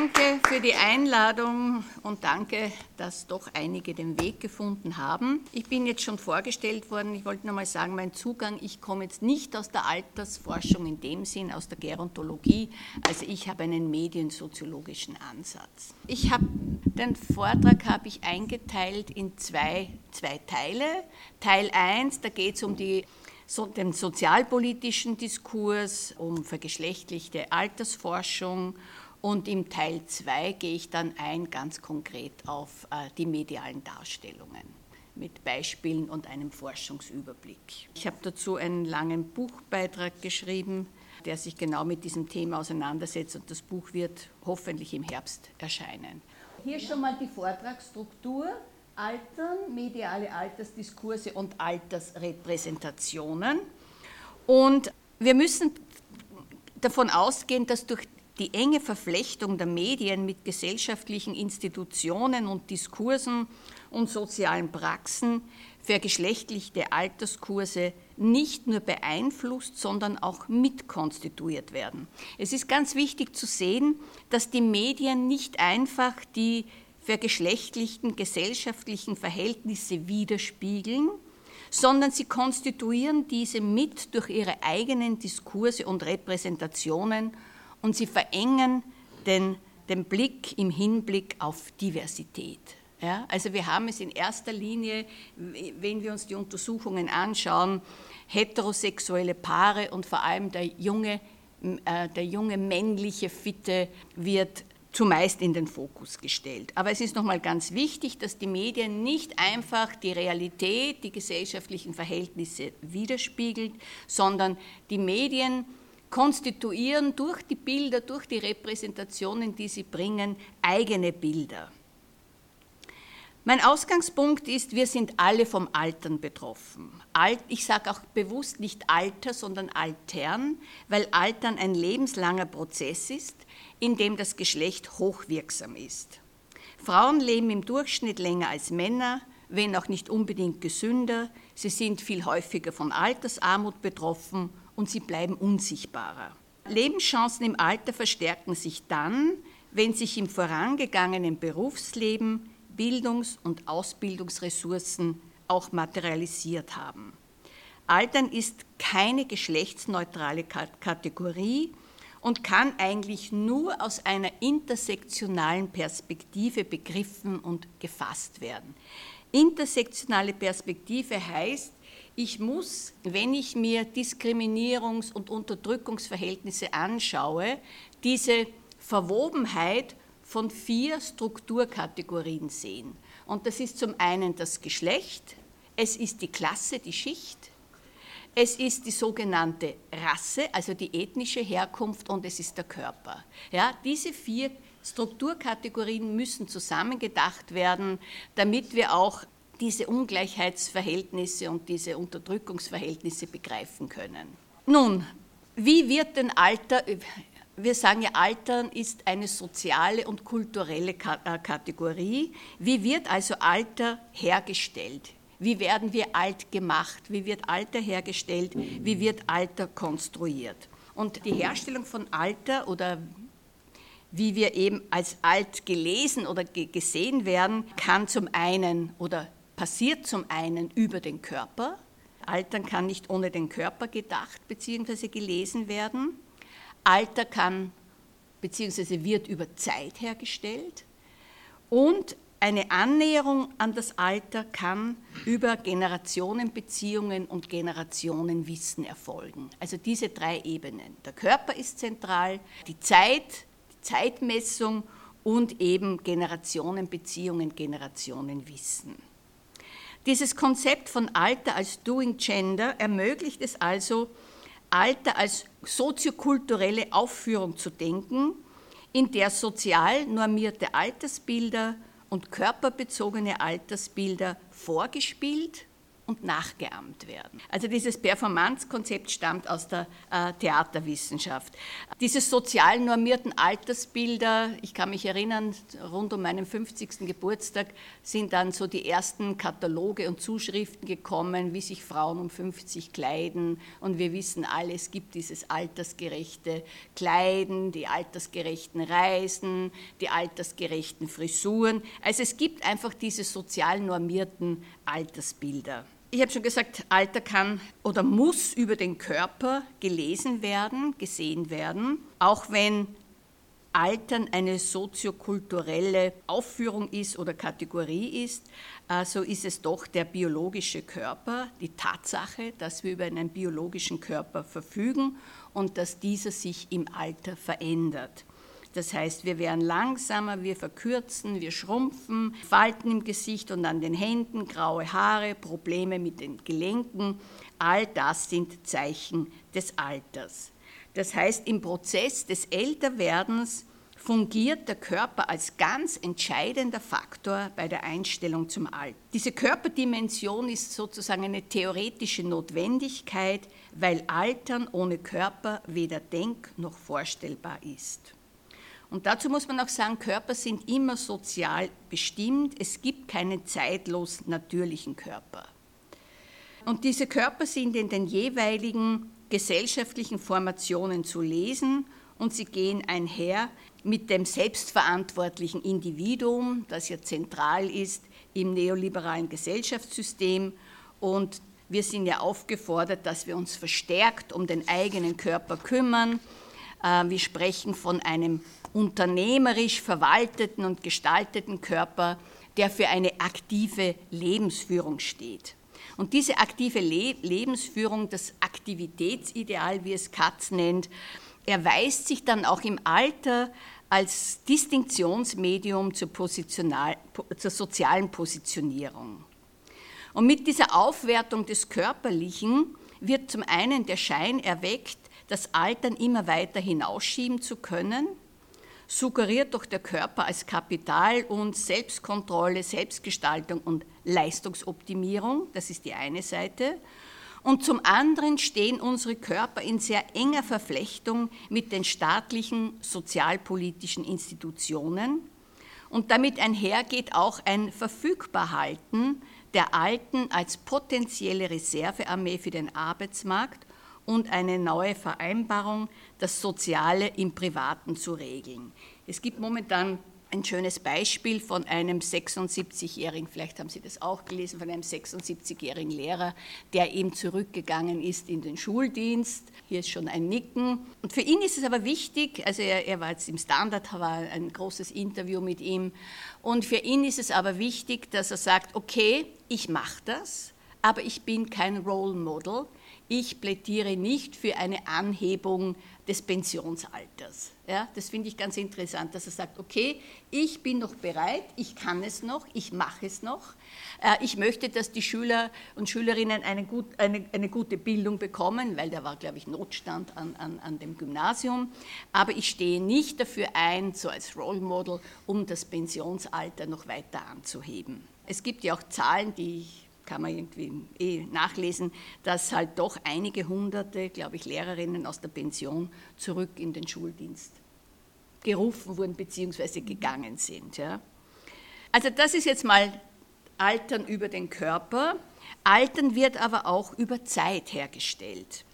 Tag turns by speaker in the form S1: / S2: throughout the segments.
S1: Danke für die Einladung und danke, dass doch einige den Weg gefunden haben. Ich bin jetzt schon vorgestellt worden. Ich wollte nur mal sagen, mein Zugang, ich komme jetzt nicht aus der Altersforschung in dem Sinn, aus der Gerontologie. Also ich habe einen mediensoziologischen Ansatz. Ich habe den Vortrag habe ich eingeteilt in zwei, zwei Teile. Teil 1, da geht es um die so, den sozialpolitischen Diskurs, um vergeschlechtlichte Altersforschung und im Teil 2 gehe ich dann ein ganz konkret auf äh, die medialen Darstellungen mit Beispielen und einem Forschungsüberblick. Ich habe dazu einen langen Buchbeitrag geschrieben, der sich genau mit diesem Thema auseinandersetzt und das Buch wird hoffentlich im Herbst erscheinen. Hier schon mal die Vortragsstruktur. Altern, mediale Altersdiskurse und Altersrepräsentationen. Und wir müssen davon ausgehen, dass durch die enge Verflechtung der Medien mit gesellschaftlichen Institutionen und Diskursen und sozialen Praxen vergeschlechtlichte Alterskurse nicht nur beeinflusst, sondern auch mitkonstituiert werden. Es ist ganz wichtig zu sehen, dass die Medien nicht einfach die vergeschlechtlichten gesellschaftlichen Verhältnisse widerspiegeln, sondern sie konstituieren diese mit durch ihre eigenen Diskurse und Repräsentationen und sie verengen den, den Blick im Hinblick auf Diversität. Ja, also wir haben es in erster Linie, wenn wir uns die Untersuchungen anschauen, heterosexuelle Paare und vor allem der junge, äh, der junge männliche Fitte wird zumeist in den Fokus gestellt. Aber es ist nochmal ganz wichtig, dass die Medien nicht einfach die Realität, die gesellschaftlichen Verhältnisse widerspiegeln, sondern die Medien konstituieren durch die Bilder, durch die Repräsentationen, die sie bringen, eigene Bilder. Mein Ausgangspunkt ist, wir sind alle vom Altern betroffen. ich sage auch bewusst nicht Alter, sondern Altern, weil Altern ein lebenslanger Prozess ist, in dem das Geschlecht hochwirksam ist. Frauen leben im Durchschnitt länger als Männer, wenn auch nicht unbedingt gesünder. Sie sind viel häufiger von Altersarmut betroffen und sie bleiben unsichtbarer. Lebenschancen im Alter verstärken sich dann, wenn sich im vorangegangenen Berufsleben Bildungs- und Ausbildungsressourcen auch materialisiert haben. Altern ist keine geschlechtsneutrale Kategorie und kann eigentlich nur aus einer intersektionalen Perspektive begriffen und gefasst werden. Intersektionale Perspektive heißt, ich muss, wenn ich mir Diskriminierungs- und Unterdrückungsverhältnisse anschaue, diese Verwobenheit von vier Strukturkategorien sehen. Und das ist zum einen das Geschlecht, es ist die Klasse, die Schicht, es ist die sogenannte Rasse, also die ethnische Herkunft und es ist der Körper. Ja, diese vier Strukturkategorien müssen zusammengedacht werden, damit wir auch diese Ungleichheitsverhältnisse und diese Unterdrückungsverhältnisse begreifen können. Nun, wie wird denn Alter wir sagen ja, Altern ist eine soziale und kulturelle äh, Kategorie. Wie wird also Alter hergestellt? Wie werden wir alt gemacht? Wie wird Alter hergestellt? Wie wird Alter konstruiert? Und die Herstellung von Alter oder wie wir eben als alt gelesen oder gesehen werden, kann zum einen oder passiert zum einen über den Körper. Altern kann nicht ohne den Körper gedacht bzw. gelesen werden. Alter kann bzw. wird über Zeit hergestellt und eine Annäherung an das Alter kann über Generationenbeziehungen und Generationenwissen erfolgen. Also diese drei Ebenen. Der Körper ist zentral, die Zeit, die Zeitmessung und eben Generationenbeziehungen, Generationenwissen. Dieses Konzept von Alter als Doing Gender ermöglicht es also, Alter als soziokulturelle Aufführung zu denken, in der sozial normierte Altersbilder und körperbezogene Altersbilder vorgespielt und nachgeahmt werden. Also dieses Performance-Konzept stammt aus der äh, Theaterwissenschaft. Diese sozial normierten Altersbilder, ich kann mich erinnern, rund um meinen 50. Geburtstag sind dann so die ersten Kataloge und Zuschriften gekommen, wie sich Frauen um 50 kleiden. Und wir wissen alle, es gibt dieses altersgerechte Kleiden, die altersgerechten Reisen, die altersgerechten Frisuren. Also es gibt einfach diese sozial normierten Altersbilder. Ich habe schon gesagt, Alter kann oder muss über den Körper gelesen werden, gesehen werden, auch wenn Altern eine soziokulturelle Aufführung ist oder Kategorie ist, äh, so ist es doch der biologische Körper, die Tatsache, dass wir über einen biologischen Körper verfügen und dass dieser sich im Alter verändert. Das heißt, wir werden langsamer, wir verkürzen, wir schrumpfen, Falten im Gesicht und an den Händen, graue Haare, Probleme mit den Gelenken. All das sind Zeichen des Alters. Das heißt, im Prozess des Älterwerdens fungiert der Körper als ganz entscheidender Faktor bei der Einstellung zum Alter. Diese Körperdimension ist sozusagen eine theoretische Notwendigkeit, weil Altern ohne Körper weder denk- noch vorstellbar ist. Und dazu muss man auch sagen, Körper sind immer sozial bestimmt. Es gibt keinen zeitlos natürlichen Körper. Und diese Körper sind in den jeweiligen gesellschaftlichen Formationen zu lesen und sie gehen einher mit dem selbstverantwortlichen Individuum, das ja zentral ist im neoliberalen Gesellschaftssystem. Und wir sind ja aufgefordert, dass wir uns verstärkt um den eigenen Körper kümmern. Äh, wir sprechen von einem unternehmerisch verwalteten und gestalteten Körper, der für eine aktive Lebensführung steht. Und diese aktive Le Lebensführung, das Aktivitätsideal, wie es Katz nennt, erweist sich dann auch im Alter als Distinktionsmedium zur, zur sozialen Positionierung. Und mit dieser Aufwertung des Körperlichen wird zum einen der Schein erweckt, das Altern immer weiter hinausschieben zu können suggeriert doch der Körper als Kapital und Selbstkontrolle, Selbstgestaltung und Leistungsoptimierung, das ist die eine Seite. Und zum anderen stehen unsere Körper in sehr enger Verflechtung mit den staatlichen sozialpolitischen Institutionen. Und damit einhergeht auch ein Verfügbarhalten der Alten als potenzielle Reservearmee für den Arbeitsmarkt und eine neue Vereinbarung, das Soziale im Privaten zu regeln. Es gibt momentan ein schönes Beispiel von einem 76-jährigen, vielleicht haben Sie das auch gelesen, von einem 76-jährigen Lehrer, der eben zurückgegangen ist in den Schuldienst. Hier ist schon ein Nicken. Und für ihn ist es aber wichtig, also er, er war jetzt im Standard, war ein großes Interview mit ihm. Und für ihn ist es aber wichtig, dass er sagt, okay, ich mache das, aber ich bin kein Role Model ich plädiere nicht für eine Anhebung des Pensionsalters. Ja, das finde ich ganz interessant, dass er sagt, okay, ich bin noch bereit, ich kann es noch, ich mache es noch. Äh, ich möchte, dass die Schüler und Schülerinnen eine, gut, eine, eine gute Bildung bekommen, weil da war, glaube ich, Notstand an, an, an dem Gymnasium. Aber ich stehe nicht dafür ein, so als Role Model, um das Pensionsalter noch weiter anzuheben. Es gibt ja auch Zahlen, die ich kann man irgendwie eh nachlesen, dass halt doch einige hunderte, glaube ich, Lehrerinnen aus der Pension zurück in den Schuldienst gerufen wurden bzw. gegangen sind. Ja. Also das ist jetzt mal Altern über den Körper. Altern wird aber auch über Zeit hergestellt.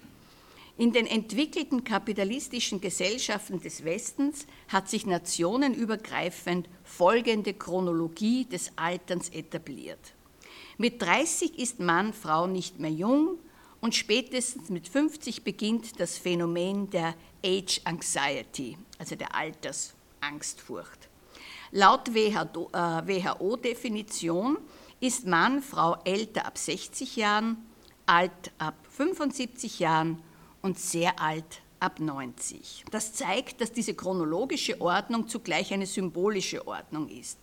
S1: In den entwickelten kapitalistischen Gesellschaften des Westens hat sich nationenübergreifend folgende Chronologie des Alterns etabliert. Mit 30 ist Mann, Frau nicht mehr jung und spätestens mit 50 beginnt das Phänomen der Age Anxiety, also der Altersangstfurcht. Laut WHO-Definition äh, ist Mann, Frau älter ab 60 Jahren, alt ab 75 Jahren und sehr alt ab 90. Das zeigt, dass diese chronologische Ordnung zugleich eine symbolische Ordnung ist.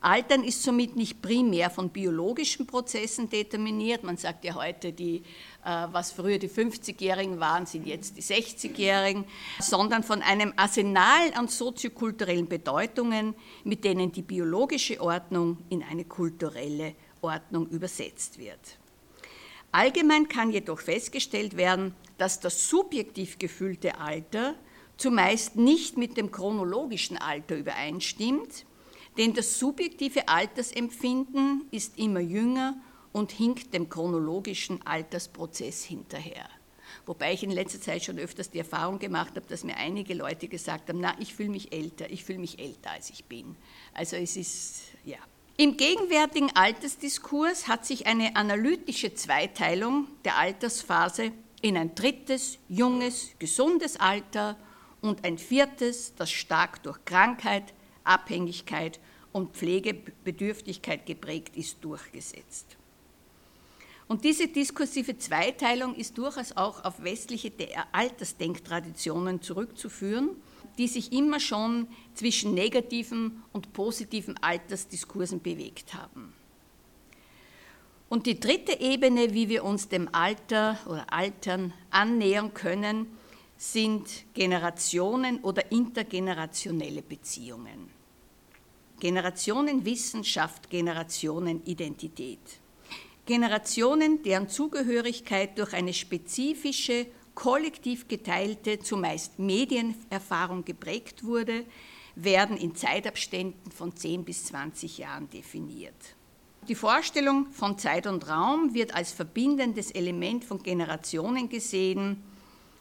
S1: Altern ist somit nicht primär von biologischen Prozessen determiniert. Man sagt ja heute, die, äh, was früher die 50-Jährigen waren, sind jetzt die 60-Jährigen, sondern von einem Arsenal an soziokulturellen Bedeutungen, mit denen die biologische Ordnung in eine kulturelle Ordnung übersetzt wird. Allgemein kann jedoch festgestellt werden, dass das subjektiv gefühlte Alter zumeist nicht mit dem chronologischen Alter übereinstimmt, denn das subjektive Altersempfinden ist immer jünger und hinkt dem chronologischen Altersprozess hinterher. Wobei ich in letzter Zeit schon öfters die Erfahrung gemacht habe, dass mir einige Leute gesagt haben, na, ich fühle mich älter, ich fühle mich älter, als ich bin. Also es ist, ja. Im gegenwärtigen Altersdiskurs hat sich eine analytische Zweiteilung der Altersphase in ein drittes, junges, gesundes Alter und ein viertes, das stark durch Krankheit, Abhängigkeit und Pflegebedürftigkeit geprägt ist, durchgesetzt. Und diese diskursive Zweiteilung ist durchaus auch auf westliche Altersdenktraditionen zurückzuführen, die sich immer schon zwischen negativen und positiven Altersdiskursen bewegt haben. Und die dritte Ebene, wie wir uns dem Alter oder Altern annähern können, sind Generationen oder intergenerationelle Beziehungen. Generationenwissenschaft, Generationenidentität. Generationen, deren Zugehörigkeit durch eine spezifische, kollektiv geteilte, zumeist Medienerfahrung geprägt wurde, werden in Zeitabständen von 10 bis 20 Jahren definiert. Die Vorstellung von Zeit und Raum wird als verbindendes Element von Generationen gesehen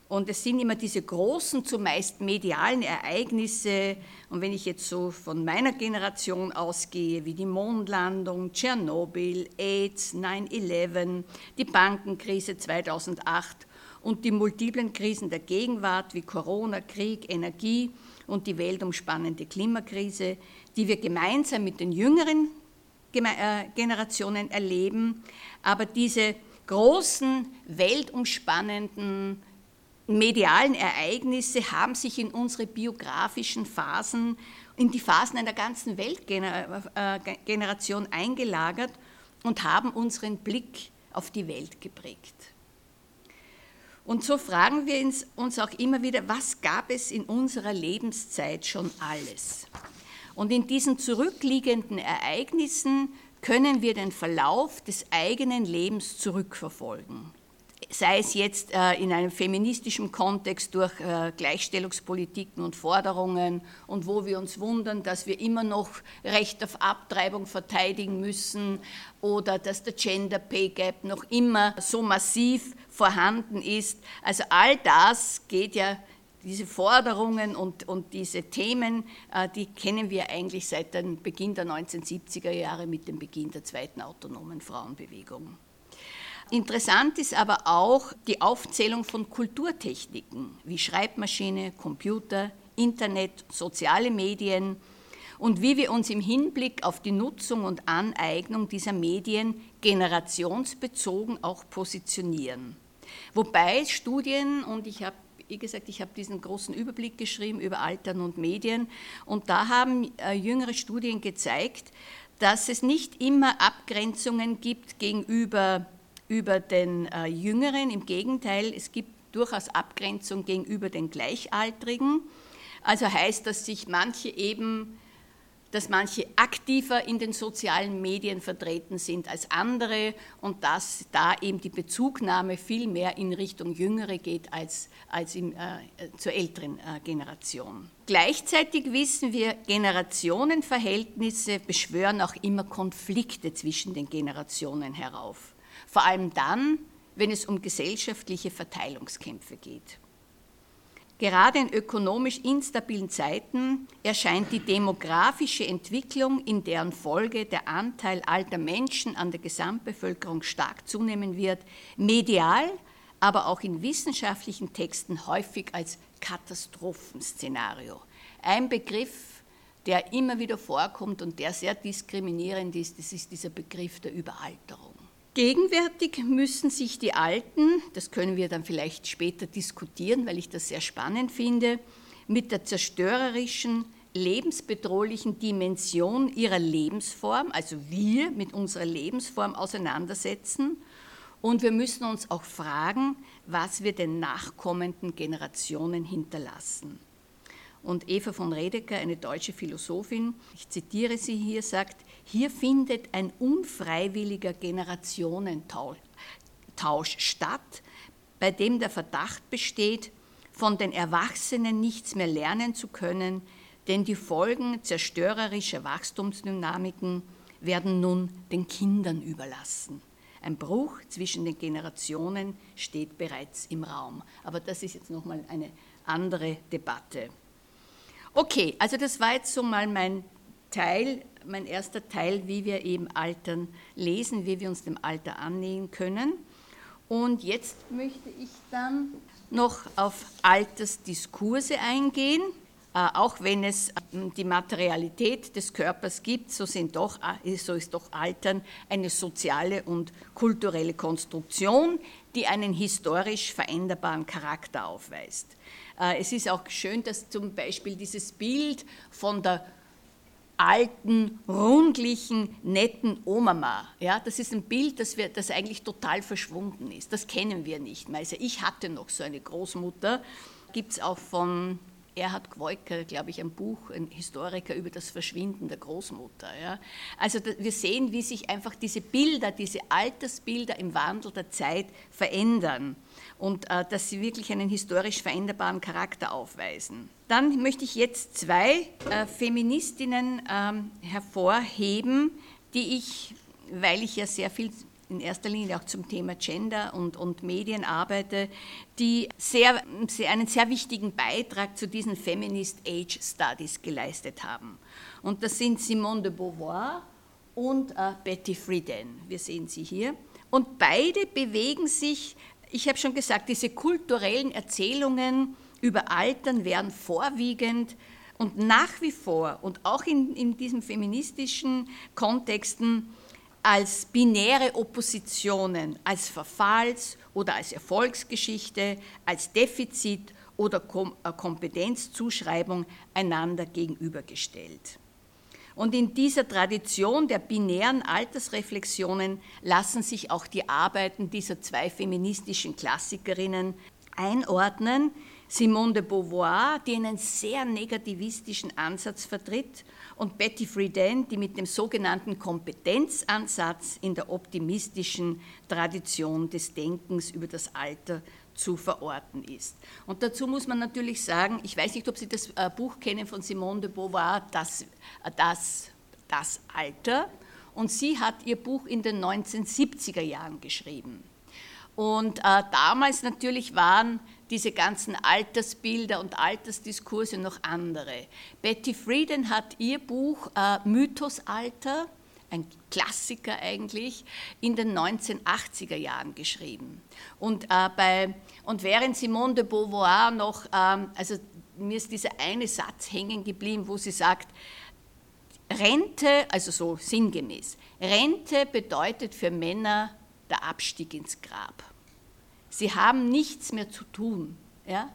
S1: und es sind immer diese großen, zumeist medialen Ereignisse. Und wenn ich jetzt so von meiner Generation ausgehe, wie die Mondlandung, Tschernobyl, AIDS, 9-11, die Bankenkrise 2008 und die multiplen Krisen der Gegenwart wie Corona, Krieg, Energie und die weltumspannende Klimakrise, die wir gemeinsam mit den jüngeren äh, Generationen erleben. Aber diese großen, weltumspannenden medialen Ereignisse haben sich in unsere biografischen Phasen, in die Phasen einer ganzen Weltgeneration äh, eingelagert und haben unseren Blick auf die Welt geprägt. Und so fragen wir uns auch immer wieder, was gab es in unserer Lebenszeit schon alles? Und in diesen zurückliegenden Ereignissen können wir den Verlauf des eigenen Lebens zurückverfolgen sei es jetzt äh, in einem feministischen Kontext durch äh, Gleichstellungspolitiken und Forderungen und wo wir uns wundern, dass wir immer noch Recht auf Abtreibung verteidigen müssen oder dass der Gender Pay Gap noch immer so massiv vorhanden ist. Also all das geht ja diese Forderungen und, und diese Themen, äh, die kennen wir eigentlich seit dem Beginn der 1970er Jahre mit dem Beginn der zweiten autonomen Frauenbewegung. Interessant ist aber auch die Aufzählung von Kulturtechniken wie Schreibmaschine, Computer, Internet, soziale Medien und wie wir uns im Hinblick auf die Nutzung und Aneignung dieser Medien generationsbezogen auch positionieren. Wobei Studien, und ich habe wie gesagt, ich habe diesen großen Überblick geschrieben über Altern und Medien und da haben äh, jüngere Studien gezeigt, dass es nicht immer Abgrenzungen gibt gegenüber über den äh, Jüngeren. Im Gegenteil, es gibt durchaus Abgrenzung gegenüber den Gleichaltrigen. Also heißt, dass sich manche eben, dass manche aktiver in den sozialen Medien vertreten sind als andere und dass da eben die Bezugnahme viel mehr in Richtung Jüngere geht als, als im, äh, zur älteren äh, Generation. Gleichzeitig wissen wir, Generationenverhältnisse beschwören auch immer Konflikte zwischen den Generationen herauf vor allem dann, wenn es um gesellschaftliche Verteilungskämpfe geht. Gerade in ökonomisch instabilen Zeiten erscheint die demografische Entwicklung, in deren Folge der Anteil alter Menschen an der Gesamtbevölkerung stark zunehmen wird, medial, aber auch in wissenschaftlichen Texten häufig als Katastrophenszenario. Ein Begriff, der immer wieder vorkommt und der sehr diskriminierend ist, das ist dieser Begriff der Überalterung. Gegenwärtig müssen sich die Alten, das können wir dann vielleicht später diskutieren, weil ich das sehr spannend finde, mit der zerstörerischen, lebensbedrohlichen Dimension ihrer Lebensform, also wir mit unserer Lebensform auseinandersetzen. Und wir müssen uns auch fragen, was wir den nachkommenden Generationen hinterlassen. Und Eva von Redeker, eine deutsche Philosophin, ich zitiere sie hier, sagt, hier findet ein unfreiwilliger Generationentausch statt, bei dem der Verdacht besteht, von den Erwachsenen nichts mehr lernen zu können, denn die Folgen zerstörerischer Wachstumsdynamiken werden nun den Kindern überlassen. Ein Bruch zwischen den Generationen steht bereits im Raum. Aber das ist jetzt nochmal eine andere Debatte. Okay, also das war jetzt so mal mein Teil, mein erster Teil, wie wir eben Altern lesen, wie wir uns dem Alter annähern können. Und jetzt möchte ich dann noch auf Altersdiskurse eingehen. Äh, auch wenn es ähm, die Materialität des Körpers gibt, so, doch, äh, so ist doch Altern eine soziale und kulturelle Konstruktion, die einen historisch veränderbaren Charakter aufweist. Äh, es ist auch schön, dass zum Beispiel dieses Bild von der alten, rundlichen, netten Omama. Ja, das ist ein Bild, das, wir, das eigentlich total verschwunden ist. Das kennen wir nicht mehr. Also ich hatte noch so eine Großmutter, gibt es auch von Erhard Gwoiker, glaube ich, ein Buch, ein Historiker über das Verschwinden der Großmutter. Ja. Also wir sehen, wie sich einfach diese Bilder, diese Altersbilder im Wandel der Zeit verändern und äh, dass sie wirklich einen historisch veränderbaren Charakter aufweisen. Dann möchte ich jetzt zwei äh, Feministinnen ähm, hervorheben, die ich, weil ich ja sehr viel in erster Linie auch zum Thema Gender und, und Medien arbeite, die sehr, sehr, einen sehr wichtigen Beitrag zu diesen Feminist Age Studies geleistet haben. Und das sind Simone de Beauvoir und äh, Betty Friedan. Wir sehen sie hier. Und beide bewegen sich, ich habe schon gesagt, diese kulturellen Erzählungen über Altern werden vorwiegend und nach wie vor und auch in, in diesen feministischen Kontexten als binäre Oppositionen, als Verfalls- oder als Erfolgsgeschichte, als Defizit- oder äh, Kompetenzzuschreibung einander gegenübergestellt. Und in dieser Tradition der binären Altersreflexionen lassen sich auch die Arbeiten dieser zwei feministischen Klassikerinnen einordnen. Simone de Beauvoir, die einen sehr negativistischen Ansatz vertritt und Betty Friedan, die mit dem sogenannten Kompetenzansatz in der optimistischen Tradition des Denkens über das Alter zu verorten ist. Und dazu muss man natürlich sagen, ich weiß nicht, ob Sie das äh, Buch kennen von Simone de Beauvoir, das, äh, das, das Alter. Und sie hat ihr Buch in den 1970er Jahren geschrieben. Und äh, damals natürlich waren diese ganzen Altersbilder und Altersdiskurse noch andere. Betty Friedan hat ihr Buch äh, Mythosalter, ein Klassiker eigentlich, in den 1980er Jahren geschrieben. Und, äh, bei, und während Simone de Beauvoir noch, ähm, also mir ist dieser eine Satz hängen geblieben, wo sie sagt, Rente, also so sinngemäß, Rente bedeutet für Männer der Abstieg ins Grab. Sie haben nichts mehr zu tun. Ja?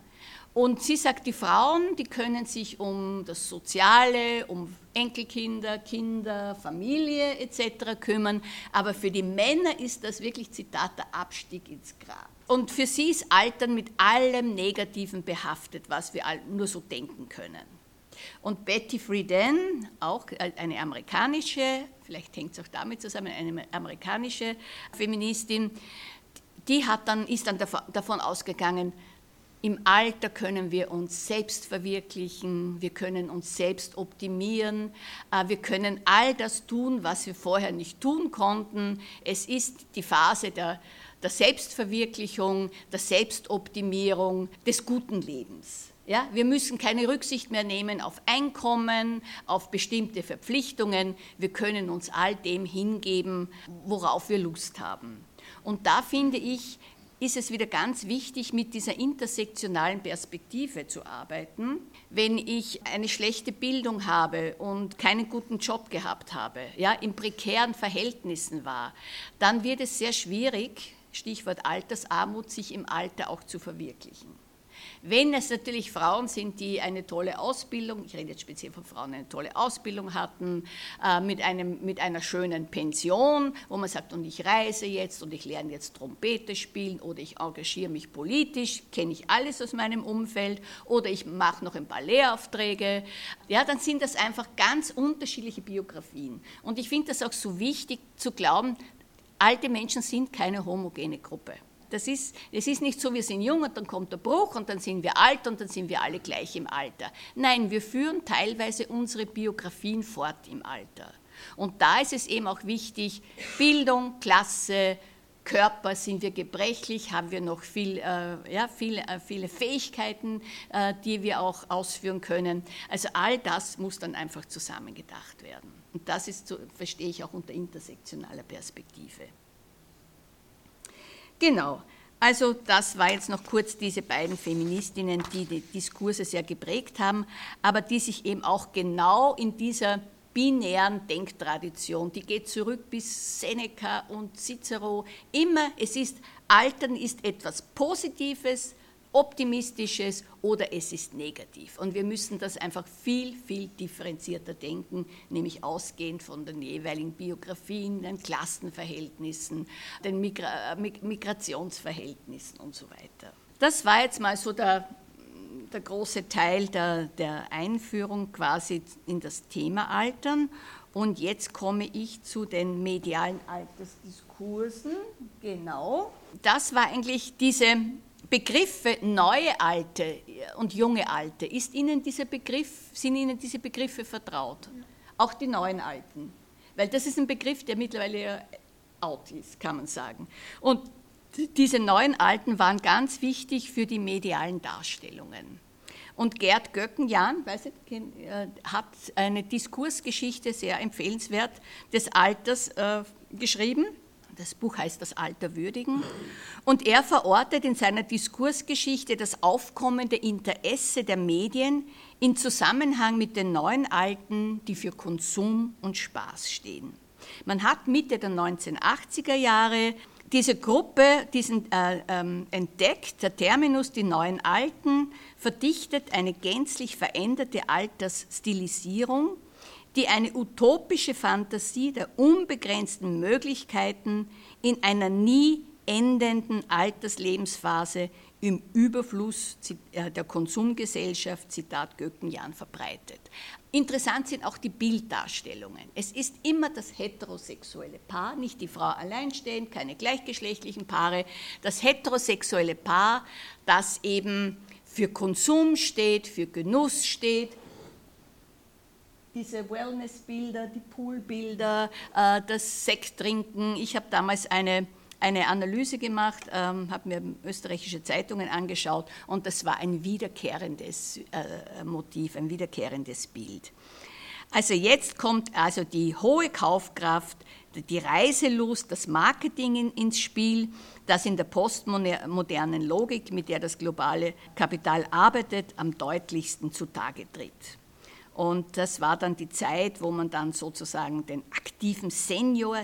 S1: Und sie sagt, die Frauen, die können sich um das Soziale, um Enkelkinder, Kinder, Familie etc. kümmern, aber für die Männer ist das wirklich, Zitat, der Abstieg ins Grab. Und für sie ist Altern mit allem Negativen behaftet, was wir nur so denken können. Und Betty Friedan, auch eine amerikanische, vielleicht hängt es auch damit zusammen, eine amerikanische Feministin, die hat dann, ist dann davon ausgegangen, im Alter können wir uns selbst verwirklichen, wir können uns selbst optimieren, äh, wir können all das tun, was wir vorher nicht tun konnten. Es ist die Phase der, der Selbstverwirklichung, der Selbstoptimierung, des guten Lebens. Ja, wir müssen keine Rücksicht mehr nehmen auf Einkommen, auf bestimmte Verpflichtungen. Wir können uns all dem hingeben, worauf wir Lust haben. Und da finde ich, ist es wieder ganz wichtig, mit dieser intersektionalen Perspektive zu arbeiten. Wenn ich eine schlechte Bildung habe und keinen guten Job gehabt habe, ja, in prekären Verhältnissen war, dann wird es sehr schwierig, Stichwort Altersarmut, sich im Alter auch zu verwirklichen. Wenn es natürlich Frauen sind, die eine tolle Ausbildung, ich rede jetzt speziell von Frauen, eine tolle Ausbildung hatten, äh, mit, einem, mit einer schönen Pension, wo man sagt, und ich reise jetzt und ich lerne jetzt Trompete spielen oder ich engagiere mich politisch, kenne ich alles aus meinem Umfeld oder ich mache noch ein paar Lehraufträge, ja, dann sind das einfach ganz unterschiedliche Biografien. Und ich finde das auch so wichtig zu glauben, alte Menschen sind keine homogene Gruppe. Das ist, es ist nicht so, wir sind jung und dann kommt der Bruch und dann sind wir alt und dann sind wir alle gleich im Alter. Nein, wir führen teilweise unsere Biografien fort im Alter. Und da ist es eben auch wichtig, Bildung, Klasse, Körper sind wir gebrechlich, haben wir noch viel, äh, ja, viel, äh, viele Fähigkeiten, äh, die wir auch ausführen können. Also all das muss dann einfach zusammengedacht werden. Und das ist, verstehe ich auch unter intersektionaler Perspektive. Genau. Also das war jetzt noch kurz diese beiden Feministinnen, die die Diskurse sehr geprägt haben, aber die sich eben auch genau in dieser binären Denktradition. Die geht zurück bis Seneca und Cicero. Immer, es ist, Altern ist etwas Positives, Optimistisches oder es ist negativ. Und wir müssen das einfach viel, viel differenzierter denken, nämlich ausgehend von den jeweiligen Biografien, den Klassenverhältnissen, den Migra Migrationsverhältnissen und so weiter. Das war jetzt mal so der der große Teil der, der Einführung quasi in das Thema Altern. Und jetzt komme ich zu den medialen Altersdiskursen. Genau. Das war eigentlich diese Begriffe neue Alte und junge Alte. Ist Ihnen dieser Begriff, sind Ihnen diese Begriffe vertraut? Auch die neuen Alten. Weil das ist ein Begriff, der mittlerweile out ist, kann man sagen. Und diese neuen Alten waren ganz wichtig für die medialen Darstellungen. Und Gerd Göckenjan äh, hat eine Diskursgeschichte, sehr empfehlenswert, des Alters äh, geschrieben. Das Buch heißt Das Alter würdigen. Und er verortet in seiner Diskursgeschichte das aufkommende Interesse der Medien in Zusammenhang mit den neuen Alten, die für Konsum und Spaß stehen. Man hat Mitte der 1980er Jahre diese Gruppe diesen, äh, ähm, entdeckt, der Terminus, die neuen Alten, verdichtet eine gänzlich veränderte Altersstilisierung, die eine utopische Fantasie der unbegrenzten Möglichkeiten in einer nie endenden Alterslebensphase im Überfluss äh, der Konsumgesellschaft, Zitat Göckenjan, verbreitet. Interessant sind auch die Bilddarstellungen. Es ist immer das heterosexuelle Paar, nicht die Frau alleinstehend, keine gleichgeschlechtlichen Paare, das heterosexuelle Paar, das eben für Konsum steht, für Genuss steht, diese Wellnessbilder, die Poolbilder, äh, das Sekttrinken. Ich habe damals eine eine Analyse gemacht, ähm, habe mir österreichische Zeitungen angeschaut und das war ein wiederkehrendes äh, Motiv, ein wiederkehrendes Bild. Also jetzt kommt also die hohe Kaufkraft, die Reiselust, das Marketing ins Spiel, das in der postmodernen Logik, mit der das globale Kapital arbeitet, am deutlichsten zutage tritt. Und das war dann die Zeit, wo man dann sozusagen den aktiven Senior,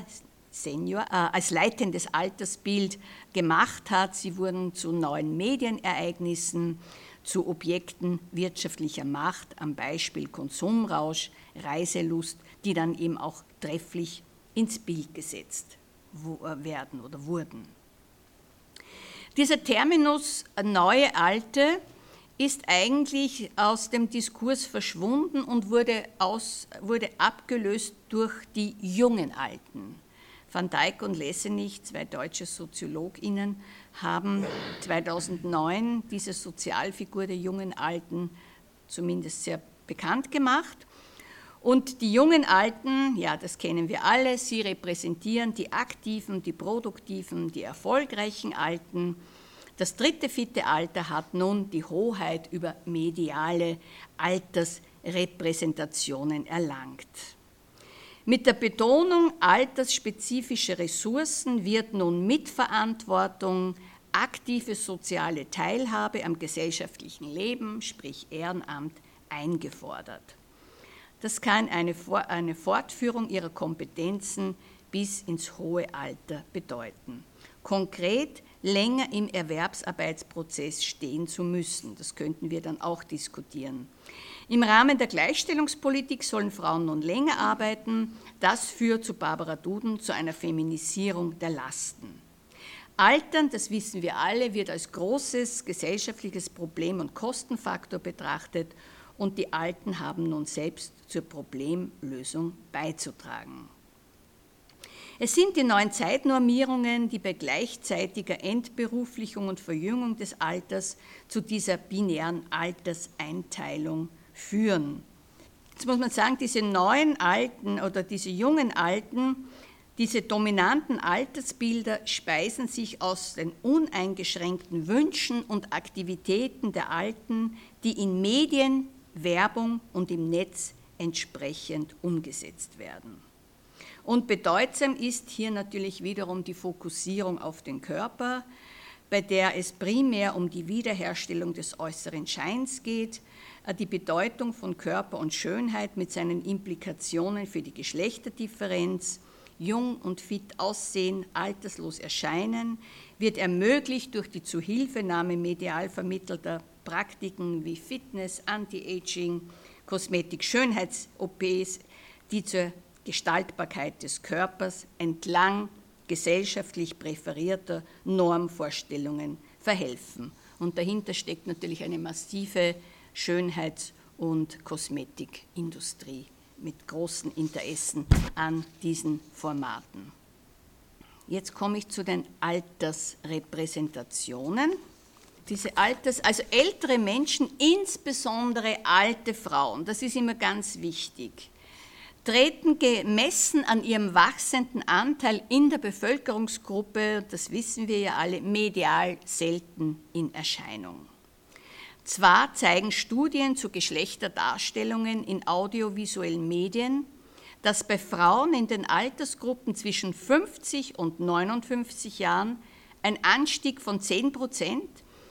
S1: Senior äh, als leitendes Altersbild gemacht hat. Sie wurden zu neuen Medienereignissen, zu Objekten wirtschaftlicher Macht, am Beispiel Konsumrausch, Reiselust, die dann eben auch trefflich ins Bild gesetzt äh, werden oder wurden. Dieser Terminus neue Alte ist eigentlich aus dem Diskurs verschwunden und wurde, aus, wurde abgelöst durch die jungen Alten. Van Dijk und Lessenich, zwei deutsche SoziologInnen, haben 2009 diese Sozialfigur der jungen Alten zumindest sehr bekannt gemacht. Und die jungen Alten, ja, das kennen wir alle, sie repräsentieren die aktiven, die produktiven, die erfolgreichen Alten. Das dritte fitte Alter hat nun die Hoheit über mediale Altersrepräsentationen erlangt. Mit der Betonung altersspezifischer Ressourcen wird nun Mitverantwortung, aktive soziale Teilhabe am gesellschaftlichen Leben, sprich Ehrenamt, eingefordert. Das kann eine, eine Fortführung ihrer Kompetenzen bis ins hohe Alter bedeuten. Konkret länger im Erwerbsarbeitsprozess stehen zu müssen. Das könnten wir dann auch diskutieren. Im Rahmen der Gleichstellungspolitik sollen Frauen nun länger arbeiten. Das führt zu Barbara Duden zu einer Feminisierung der Lasten. Altern, das wissen wir alle, wird als großes gesellschaftliches Problem und Kostenfaktor betrachtet und die Alten haben nun selbst zur Problemlösung beizutragen. Es sind die neuen Zeitnormierungen, die bei gleichzeitiger Entberuflichung und Verjüngung des Alters zu dieser binären Alterseinteilung führen. Jetzt muss man sagen, diese neuen Alten oder diese jungen Alten, diese dominanten Altersbilder speisen sich aus den uneingeschränkten Wünschen und Aktivitäten der Alten, die in Medien, Werbung und im Netz entsprechend umgesetzt werden. Und bedeutsam ist hier natürlich wiederum die Fokussierung auf den Körper, bei der es primär um die Wiederherstellung des äußeren Scheins geht, äh, die Bedeutung von Körper und Schönheit mit seinen Implikationen für die Geschlechterdifferenz, jung und fit aussehen, alterslos erscheinen, wird ermöglicht durch die Zuhilfenahme medial vermittelter Praktiken wie Fitness, Anti-Aging, Kosmetik, Schönheits-OPs, die zur Gestaltbarkeit des Körpers entlang gesellschaftlich präferierter Normvorstellungen verhelfen. Und dahinter steckt natürlich eine massive Schönheits- und Kosmetikindustrie mit großen Interessen an diesen Formaten. Jetzt komme ich zu den Altersrepräsentationen. Diese Alters, also ältere Menschen, insbesondere alte Frauen, das ist immer ganz wichtig, treten gemessen an ihrem wachsenden Anteil in der Bevölkerungsgruppe, das wissen wir ja alle, medial selten in Erscheinung. Zwar zeigen Studien zu Geschlechterdarstellungen in audiovisuellen Medien, dass bei Frauen in den Altersgruppen zwischen 50 und 59 Jahren ein Anstieg von 10 Prozent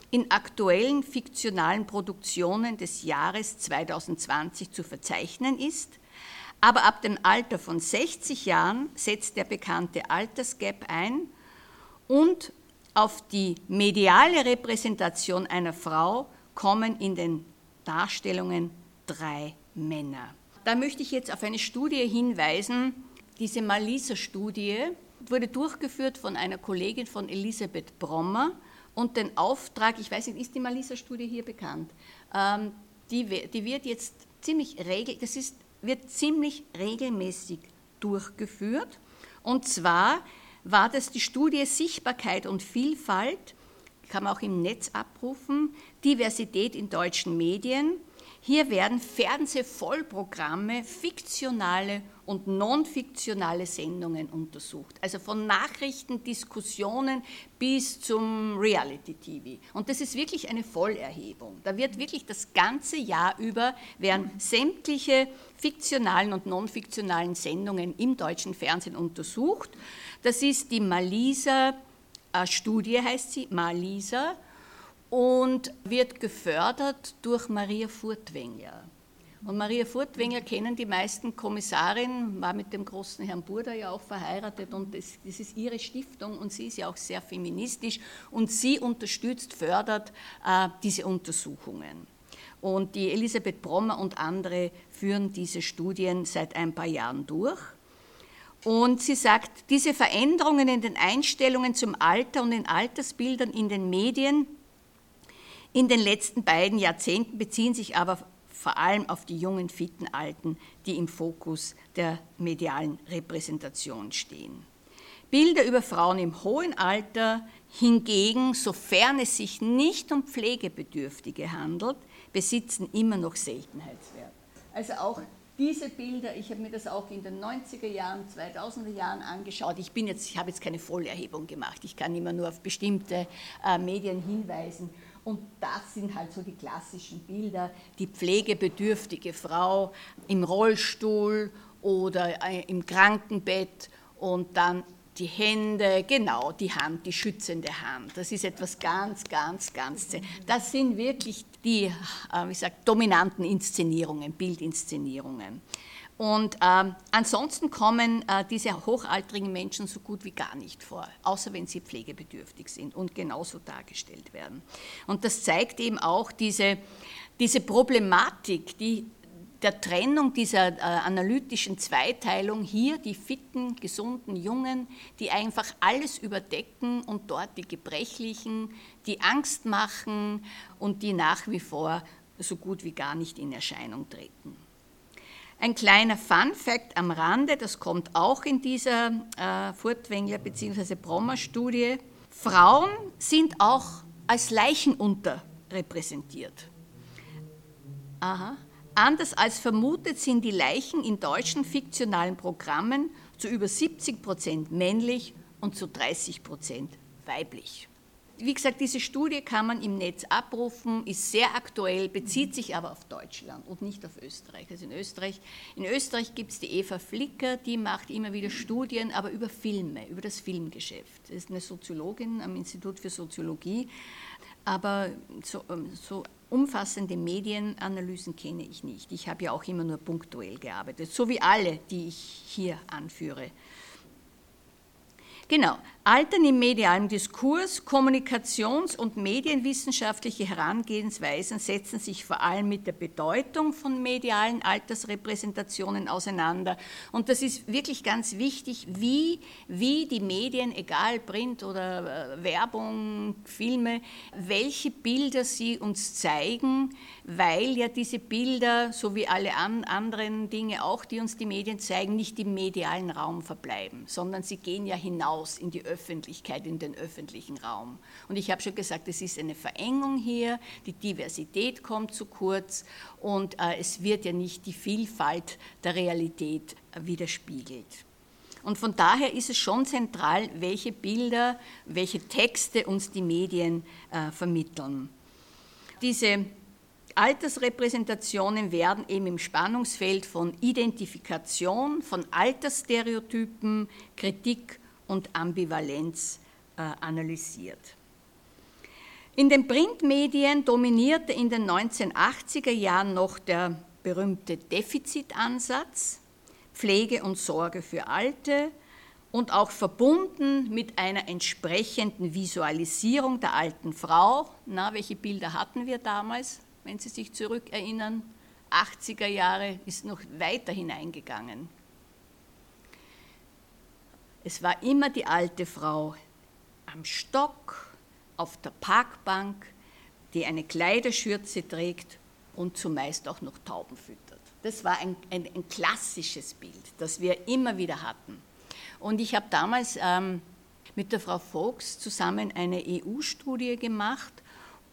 S1: in aktuellen fiktionalen Produktionen des Jahres 2020 zu verzeichnen ist, aber ab dem Alter von 60 Jahren setzt der bekannte Altersgap ein und auf die mediale Repräsentation einer Frau kommen in den Darstellungen drei Männer. Da möchte ich jetzt auf eine Studie hinweisen. Diese Malisa-Studie wurde durchgeführt von einer Kollegin von Elisabeth Brommer und den Auftrag, ich weiß nicht, ist die Malisa-Studie hier bekannt? Ähm, die, die, wird jetzt ziemlich regel, das ist, wird ziemlich regelmäßig durchgeführt. Und zwar war das die Studie Sichtbarkeit und Vielfalt kann man auch im Netz abrufen, Diversität in deutschen Medien. Hier werden Fernsehvollprogramme, fiktionale und non-fiktionale Sendungen untersucht. Also von Nachrichten, Diskussionen bis zum Reality-TV. Und das ist wirklich eine Vollerhebung. Da wird wirklich das ganze Jahr über, werden sämtliche fiktionalen und non-fiktionalen Sendungen im deutschen Fernsehen untersucht. Das ist die Malisa Studie heißt sie, Malisa, und wird gefördert durch Maria Furtwängler. Und Maria Furtwängler kennen die meisten Kommissarin, war mit dem großen Herrn Burda ja auch verheiratet und das, das, ist ihre Stiftung und sie ist ja auch sehr feministisch und sie unterstützt, fördert äh, diese Untersuchungen. Und die Elisabeth Brommer und andere führen diese Studien seit ein paar Jahren durch. Und sie sagt, diese Veränderungen in den Einstellungen zum Alter und in Altersbildern in den Medien in den letzten beiden Jahrzehnten beziehen sich aber vor allem auf die jungen, fitten Alten, die im Fokus der medialen Repräsentation stehen. Bilder über Frauen im hohen Alter hingegen, sofern es sich nicht um Pflegebedürftige handelt, besitzen immer noch Seltenheitswert. Also auch diese Bilder, ich habe mir das auch in den 90er Jahren, 2000er Jahren angeschaut. Ich, bin jetzt, ich habe jetzt keine Vollerhebung gemacht, ich kann immer nur auf bestimmte äh, Medien hinweisen. Und das sind halt so die klassischen Bilder, die pflegebedürftige Frau im Rollstuhl oder äh, im Krankenbett und dann die Hände, genau, die Hand, die schützende Hand. Das ist etwas ganz, ganz, ganz. Das sind wirklich die, äh, wie gesagt, dominanten Inszenierungen, Bildinszenierungen. Und ähm, ansonsten kommen äh, diese hochaltrigen Menschen so gut wie gar nicht vor, außer wenn sie pflegebedürftig sind und genauso dargestellt werden. Und das zeigt eben auch diese, diese Problematik, die der Trennung dieser äh, analytischen Zweiteilung hier die fitten, gesunden Jungen, die einfach alles überdecken und dort die Gebrechlichen, die Angst machen und die nach wie vor so gut wie gar nicht in Erscheinung treten. Ein kleiner Fun-Fact am Rande, das kommt auch in dieser äh, Furtwängler bzw. Brommer-Studie. Frauen sind auch als Leichen unterrepräsentiert. Aha. Anders als vermutet sind die Leichen in deutschen fiktionalen Programmen zu über 70 Prozent männlich und zu 30 Prozent weiblich. Wie gesagt, diese Studie kann man im Netz abrufen, ist sehr aktuell, bezieht sich aber auf Deutschland und nicht auf Österreich. Also in Österreich, in Österreich gibt es die Eva Flicker, die macht immer wieder Studien, aber über Filme, über das Filmgeschäft. Das ist eine Soziologin am Institut für Soziologie, aber so, ähm, so umfassende Medienanalysen kenne ich nicht. Ich habe ja auch immer nur punktuell gearbeitet, so wie alle, die ich hier anführe. Genau, Altern im medialen Diskurs, Kommunikations- und medienwissenschaftliche Herangehensweisen setzen sich vor allem mit der Bedeutung von medialen Altersrepräsentationen auseinander. Und das ist wirklich ganz wichtig, wie, wie die Medien, egal Print oder äh, Werbung, Filme, welche Bilder sie uns zeigen, weil ja diese Bilder, so wie alle anderen Dinge auch, die uns die Medien zeigen, nicht im medialen Raum verbleiben, sondern sie gehen ja hinaus in die Öffentlichkeit. Öffentlichkeit, in den öffentlichen Raum. Und ich habe schon gesagt, es ist eine Verengung hier, die Diversität kommt zu kurz und äh, es wird ja nicht die Vielfalt der Realität äh, widerspiegelt. Und von daher ist es schon zentral, welche Bilder, welche Texte uns die Medien äh, vermitteln. Diese Altersrepräsentationen werden eben im Spannungsfeld von Identifikation, von Altersstereotypen, Kritik und Ambivalenz äh, analysiert. In den Printmedien dominierte in den 1980er Jahren noch der berühmte Defizitansatz, Pflege und Sorge für Alte und auch verbunden mit einer entsprechenden Visualisierung der alten Frau. Na, welche Bilder hatten wir damals, wenn Sie sich zurückerinnern? 80er Jahre ist noch weiter hineingegangen. Es war immer die alte Frau am Stock, auf der Parkbank, die eine Kleiderschürze trägt und zumeist auch noch Tauben füttert. Das war ein, ein, ein klassisches Bild, das wir immer wieder hatten. Und ich habe damals ähm, mit der Frau Fox zusammen eine EU-Studie gemacht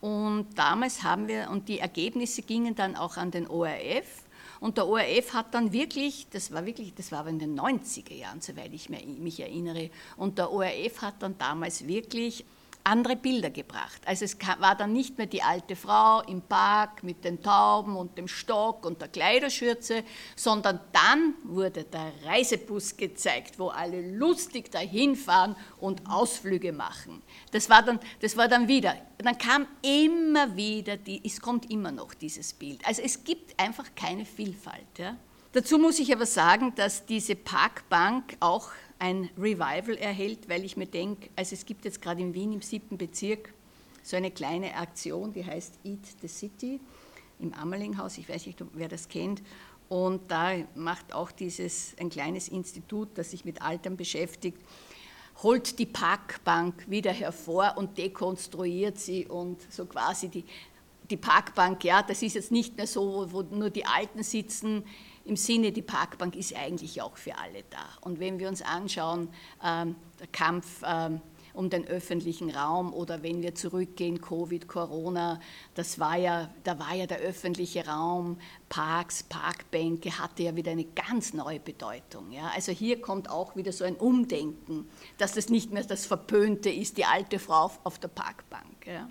S1: und damals haben wir, und die Ergebnisse gingen dann auch an den ORF, und der ORF hat dann wirklich, das war wirklich, das war aber in den 90er Jahren, soweit ich mich erinnere, und der ORF hat dann damals wirklich andere Bilder gebracht. Also es war dann nicht mehr die alte Frau im Park mit den Tauben und dem Stock und der Kleiderschürze, sondern dann wurde der Reisebus gezeigt, wo alle lustig dahin fahren und Ausflüge machen. Das war dann, das war dann wieder. Dann kam immer wieder, die, es kommt immer noch dieses Bild. Also es gibt einfach keine Vielfalt. Ja. Dazu muss ich aber sagen, dass diese Parkbank auch ein Revival erhält, weil ich mir denke, also es gibt jetzt gerade in Wien im siebten Bezirk so eine kleine Aktion, die heißt Eat the City im Ammerlinghaus, ich weiß nicht, wer das kennt. Und da macht auch dieses ein kleines Institut, das sich mit Altern beschäftigt, holt die Parkbank wieder hervor und dekonstruiert sie und so quasi die, die Parkbank, ja, das ist jetzt nicht mehr so, wo nur die Alten sitzen, im Sinne, die Parkbank ist eigentlich auch für alle da. Und wenn wir uns anschauen, ähm, der Kampf ähm, um den öffentlichen Raum oder wenn wir zurückgehen, Covid, Corona, das war ja, da war ja der öffentliche Raum, Parks, Parkbänke hatte ja wieder eine ganz neue Bedeutung. Ja. Also hier kommt auch wieder so ein Umdenken, dass das nicht mehr das Verpönte ist, die alte Frau auf der Parkbank. Ja.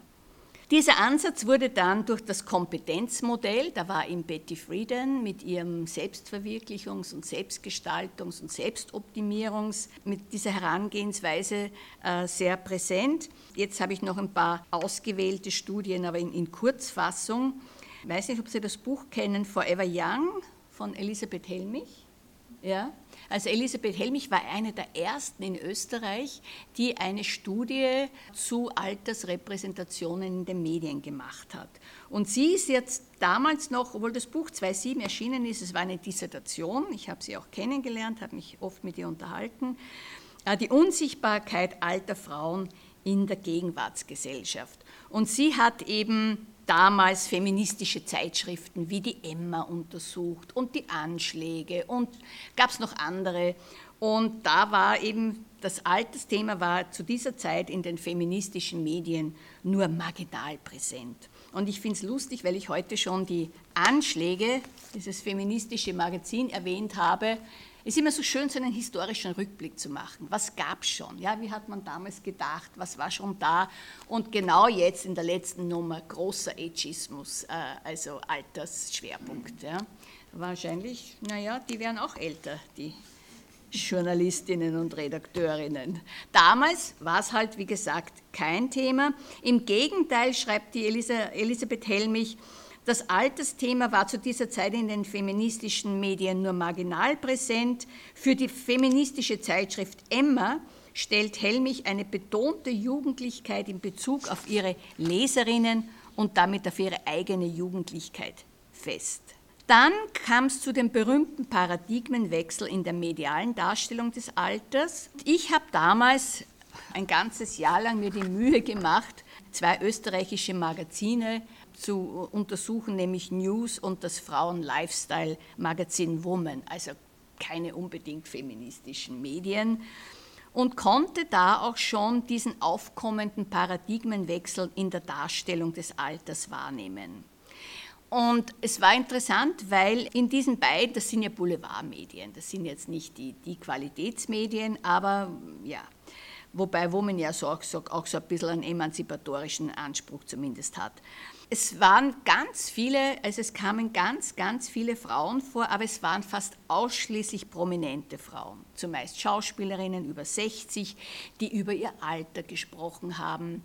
S1: Dieser Ansatz wurde dann durch das Kompetenzmodell, da war eben Betty Friedan mit ihrem Selbstverwirklichungs- und Selbstgestaltungs- und Selbstoptimierungs, mit dieser Herangehensweise äh, sehr präsent. Jetzt habe ich noch ein paar ausgewählte Studien, aber in, in Kurzfassung. Ich weiß nicht, ob Sie das Buch kennen, Forever Young von Elisabeth Helmich. Ja? Also Elisabeth Helmich war eine der ersten in Österreich, die eine Studie zu Altersrepräsentationen in den Medien gemacht hat. Und sie ist jetzt damals noch, obwohl das Buch 2007 erschienen ist, es war eine Dissertation, ich habe sie auch kennengelernt, habe mich oft mit ihr unterhalten, äh, die Unsichtbarkeit alter Frauen in der Gegenwartsgesellschaft. Und sie hat eben damals feministische Zeitschriften wie die Emma untersucht und die Anschläge und gab es noch andere. Und da war eben das Altersthema war zu dieser Zeit in den feministischen Medien nur marginal präsent. Und ich finde es lustig, weil ich heute schon die Anschläge, dieses feministische Magazin erwähnt habe. Es ist immer so schön, so einen historischen Rückblick zu machen. Was gab es schon? Ja, wie hat man damals gedacht? Was war schon da? Und genau jetzt in der letzten Nummer großer Ageismus, äh, also Altersschwerpunkt. Ja. Wahrscheinlich, naja, die wären auch älter, die Journalistinnen und Redakteurinnen. Damals war es halt, wie gesagt, kein Thema. Im Gegenteil schreibt die Elisa, Elisabeth Helmich, das Altersthema war zu dieser Zeit in den feministischen Medien nur marginal präsent. Für die feministische Zeitschrift Emma stellt Helmich eine betonte Jugendlichkeit in Bezug auf ihre Leserinnen und damit auf ihre eigene Jugendlichkeit fest. Dann kam es zu dem berühmten Paradigmenwechsel in der medialen Darstellung des Alters. Ich habe damals ein ganzes Jahr lang mir die Mühe gemacht, zwei österreichische Magazine zu untersuchen, nämlich News und das Frauen-Lifestyle-Magazin Woman, also keine unbedingt feministischen Medien, und konnte da auch schon diesen aufkommenden Paradigmenwechsel in der Darstellung des Alters wahrnehmen. Und es war interessant, weil in diesen beiden, das sind ja Boulevardmedien, das sind jetzt nicht die, die Qualitätsmedien, aber ja, wobei Woman ja so auch, so, auch so ein bisschen einen emanzipatorischen Anspruch zumindest hat. Es waren ganz viele, also es kamen ganz, ganz viele Frauen vor, aber es waren fast ausschließlich prominente Frauen, zumeist Schauspielerinnen über 60, die über ihr Alter gesprochen haben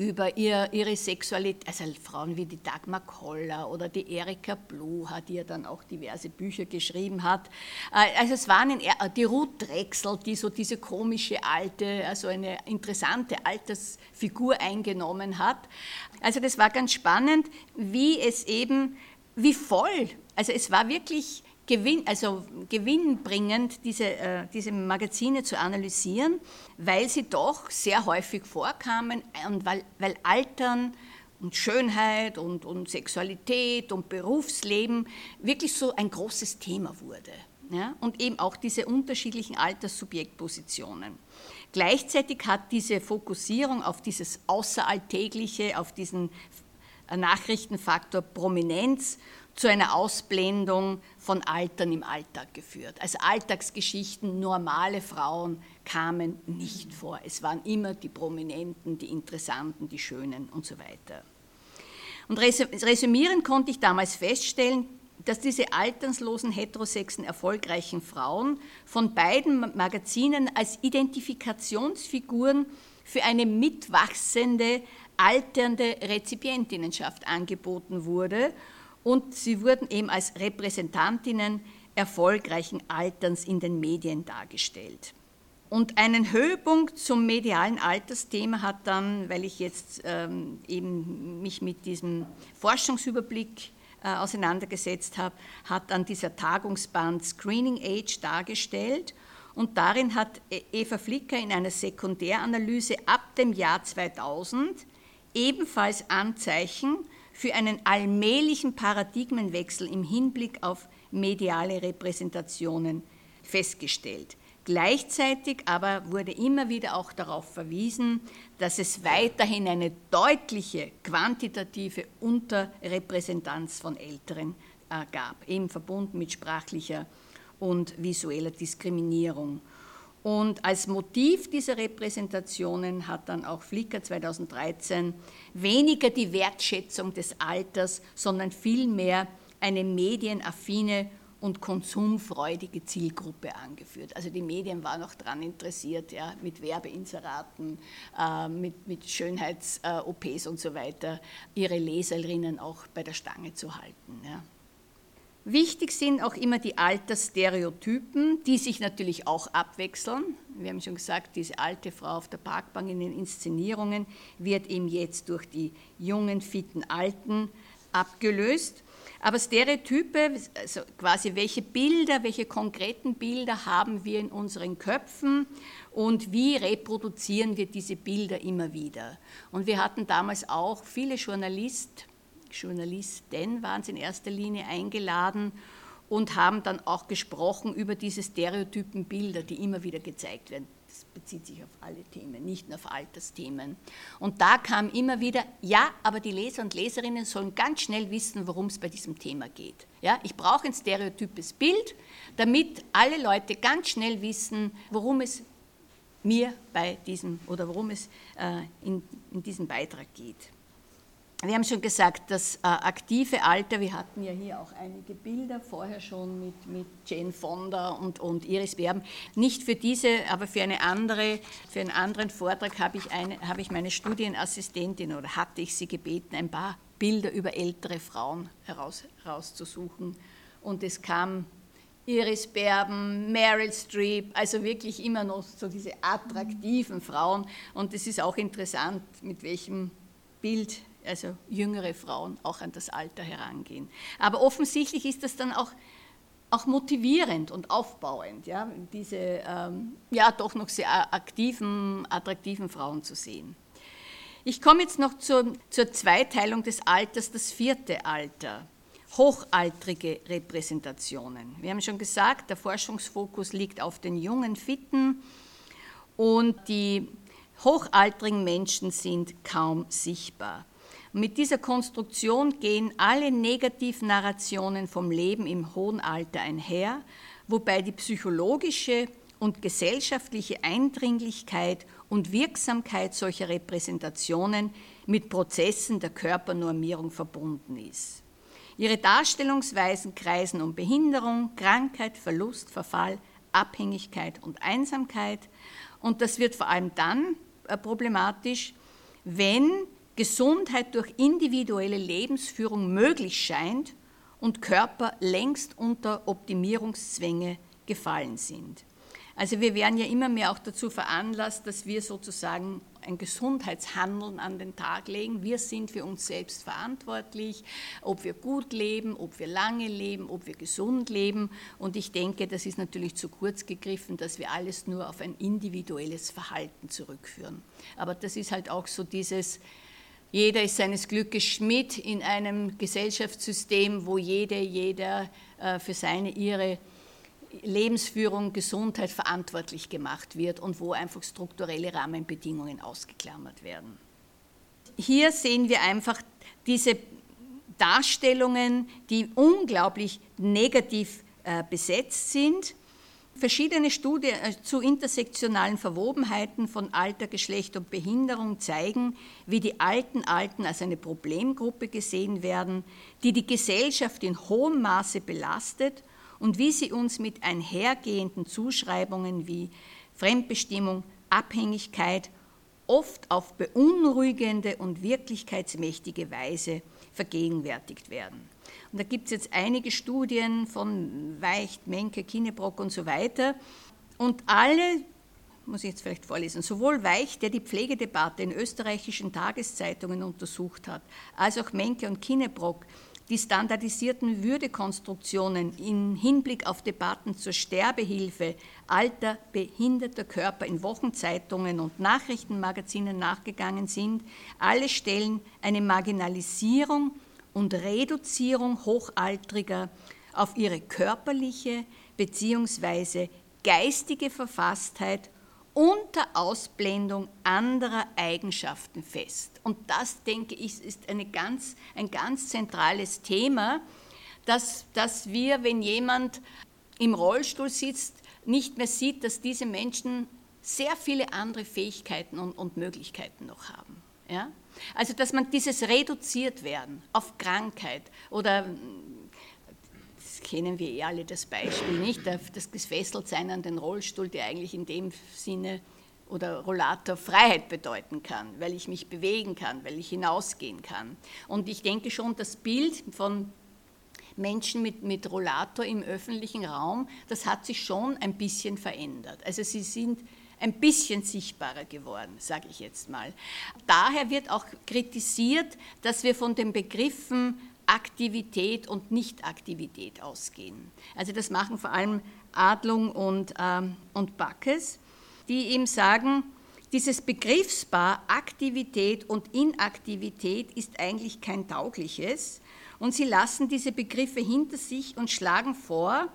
S1: über ihr, ihre Sexualität, also Frauen wie die Dagmar Koller oder die Erika Bluha, die ja dann auch diverse Bücher geschrieben hat. Äh, also es waren die Ruth Drechsel, die so diese komische alte, also eine interessante Altersfigur eingenommen hat. Also das war ganz spannend, wie es eben, wie voll, also es war wirklich Gewinn, also gewinnbringend, diese, äh, diese Magazine zu analysieren, weil sie doch sehr häufig vorkamen und weil, weil Altern und Schönheit und, und Sexualität und Berufsleben wirklich so ein großes Thema wurde. Ja? Und eben auch diese unterschiedlichen Alterssubjektpositionen. Gleichzeitig hat diese Fokussierung auf dieses Außeralltägliche, auf diesen Nachrichtenfaktor Prominenz zu einer Ausblendung von Altern im Alltag geführt. Also Alltagsgeschichten, normale Frauen kamen nicht vor. Es waren immer die Prominenten, die Interessanten, die Schönen und so weiter. Und resümieren konnte ich damals feststellen, dass diese alternslosen, heterosexen, erfolgreichen Frauen von beiden Magazinen als Identifikationsfiguren für eine mitwachsende, alternde Rezipientinnenschaft angeboten wurde und sie wurden eben als Repräsentantinnen erfolgreichen Alterns in den Medien dargestellt. Und einen Höhepunkt zum medialen Altersthema hat dann, weil ich jetzt ähm, eben mich mit diesem Forschungsüberblick äh, auseinandergesetzt habe, hat dann dieser Tagungsband Screening Age dargestellt. Und darin hat e-, Eva Flicker in einer Sekundäranalyse ab dem Jahr 2000 ebenfalls Anzeichen für einen allmählichen Paradigmenwechsel im Hinblick auf mediale Repräsentationen festgestellt. Gleichzeitig aber wurde immer wieder auch darauf verwiesen, dass es weiterhin eine deutliche quantitative Unterrepräsentanz von Älteren äh, gab, eben verbunden mit sprachlicher und visueller Diskriminierung. Und als Motiv dieser Repräsentationen hat dann auch Flickr 2013 weniger die Wertschätzung des Alters, sondern vielmehr eine medienaffine und konsumfreudige Zielgruppe angeführt. Also die Medien waren auch daran interessiert, ja, mit Werbeinseraten, äh, mit, mit Schönheits-OPs äh, und so weiter, ihre Leserinnen auch bei der Stange zu halten. Ja. Wichtig sind auch immer die Altersstereotypen, die sich natürlich auch abwechseln. Wir haben schon gesagt, diese alte Frau auf der Parkbank in den Inszenierungen wird eben jetzt durch die jungen, fitten Alten abgelöst. Aber Stereotype, also quasi welche Bilder, welche konkreten Bilder haben wir in unseren Köpfen und wie reproduzieren wir diese Bilder immer wieder. Und wir hatten damals auch viele Journalist, Journalisten waren es in erster Linie eingeladen und haben dann auch gesprochen über diese Stereotypenbilder, die immer wieder gezeigt werden. Das bezieht sich auf alle Themen, nicht nur auf Altersthemen. Und da kam immer wieder, ja, aber die Leser und Leserinnen sollen ganz schnell wissen, worum es bei diesem Thema geht. Ja, ich brauche ein stereotypes Bild, damit alle Leute ganz schnell wissen, worum es mir bei diesem oder worum es äh, in, in diesem Beitrag geht. Wir haben schon gesagt, das äh, aktive Alter, wir hatten ja hier auch einige Bilder vorher schon mit, mit Jane Fonda und, und Iris Berben. Nicht für diese, aber für, eine andere, für einen anderen Vortrag habe ich, eine, habe ich meine Studienassistentin oder hatte ich sie gebeten, ein paar Bilder über ältere Frauen heraus, herauszusuchen. Und es kam Iris Berben, Meryl Streep, also wirklich immer noch so diese attraktiven Frauen. Und es ist auch interessant, mit welchem Bild also jüngere Frauen auch an das Alter herangehen. Aber offensichtlich ist das dann auch, auch motivierend und aufbauend, ja, diese ähm, ja doch noch sehr aktiven, attraktiven Frauen zu sehen. Ich komme jetzt noch zur, zur Zweiteilung des Alters, das vierte Alter. Hochaltrige Repräsentationen. Wir haben schon gesagt, der Forschungsfokus liegt auf den jungen Fitten und die hochaltrigen Menschen sind kaum sichtbar. Mit dieser Konstruktion gehen alle Negativnarrationen vom Leben im hohen Alter einher, wobei die psychologische und gesellschaftliche Eindringlichkeit und Wirksamkeit solcher Repräsentationen mit Prozessen der Körpernormierung verbunden ist. Ihre Darstellungsweisen kreisen um Behinderung, Krankheit, Verlust, Verfall, Abhängigkeit und Einsamkeit. Und das wird vor allem dann äh, problematisch, wenn Gesundheit durch individuelle Lebensführung möglich scheint und Körper längst unter Optimierungszwänge gefallen sind. Also wir werden ja immer mehr auch dazu veranlasst, dass wir sozusagen ein Gesundheitshandeln an den Tag legen. Wir sind für uns selbst verantwortlich, ob wir gut leben, ob wir lange leben, ob wir gesund leben. Und ich denke, das ist natürlich zu kurz gegriffen, dass wir alles nur auf ein individuelles Verhalten zurückführen. Aber das ist halt auch so dieses, jeder ist seines Glückes Schmied in einem Gesellschaftssystem, wo jede, jeder äh, für seine, ihre Lebensführung, Gesundheit verantwortlich gemacht wird und wo einfach strukturelle Rahmenbedingungen ausgeklammert werden. Hier sehen wir einfach diese Darstellungen, die unglaublich negativ äh, besetzt sind Verschiedene Studien äh, zu intersektionalen Verwobenheiten von Alter, Geschlecht und Behinderung zeigen, wie die alten Alten als eine Problemgruppe gesehen werden, die die Gesellschaft in hohem Maße belastet und wie sie uns mit einhergehenden Zuschreibungen wie Fremdbestimmung, Abhängigkeit oft auf beunruhigende und wirklichkeitsmächtige Weise vergegenwärtigt werden. Und da gibt es jetzt einige Studien von Weicht, Menke, Kinnebrock und so weiter. Und alle, muss ich jetzt vielleicht vorlesen, sowohl Weicht, der die Pflegedebatte in österreichischen Tageszeitungen untersucht hat, als auch Menke und Kinnebrock, die standardisierten Würdekonstruktionen im Hinblick auf Debatten zur Sterbehilfe alter, behinderter Körper in Wochenzeitungen und Nachrichtenmagazinen nachgegangen sind, alle stellen eine Marginalisierung und Reduzierung Hochaltriger auf ihre körperliche bzw. geistige Verfasstheit unter Ausblendung anderer Eigenschaften fest. Und das, denke ich, ist eine ganz, ein ganz zentrales Thema, dass, dass wir, wenn jemand im Rollstuhl sitzt, nicht mehr sieht, dass diese Menschen sehr viele andere Fähigkeiten und, und Möglichkeiten noch haben. Ja? Also dass man dieses reduziert werden auf Krankheit oder das kennen wir eh alle das Beispiel nicht, das Gefesseltsein an den Rollstuhl, der eigentlich in dem Sinne oder Rollator Freiheit bedeuten kann, weil ich mich bewegen kann, weil ich hinausgehen kann. Und ich denke schon, das Bild von Menschen mit, mit Rollator im öffentlichen Raum, das hat sich schon ein bisschen verändert. Also sie sind ein bisschen sichtbarer geworden, sage ich jetzt mal. Daher wird auch kritisiert, dass wir von den Begriffen Aktivität und Nichtaktivität ausgehen. Also das machen vor allem Adlung und, ähm, und Backes, die eben sagen, dieses Begriffspaar Aktivität und Inaktivität ist eigentlich kein taugliches und sie lassen diese Begriffe hinter sich und schlagen vor,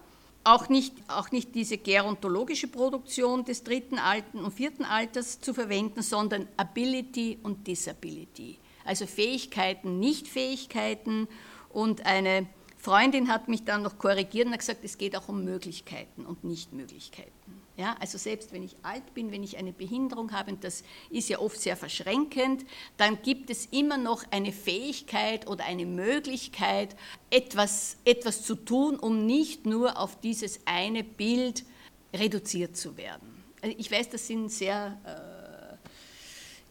S1: auch nicht, auch nicht diese gerontologische Produktion des dritten alten und vierten Alters zu verwenden, sondern Ability und Disability. Also Fähigkeiten, Nichtfähigkeiten und eine Freundin hat mich dann noch korrigiert und hat gesagt, es geht auch um Möglichkeiten und Nichtmöglichkeiten. Ja, also selbst wenn ich alt bin, wenn ich eine Behinderung habe, und das ist ja oft sehr verschränkend, dann gibt es immer noch eine Fähigkeit oder eine Möglichkeit, etwas, etwas zu tun, um nicht nur auf dieses eine Bild reduziert zu werden. Also ich weiß, das sind sehr äh,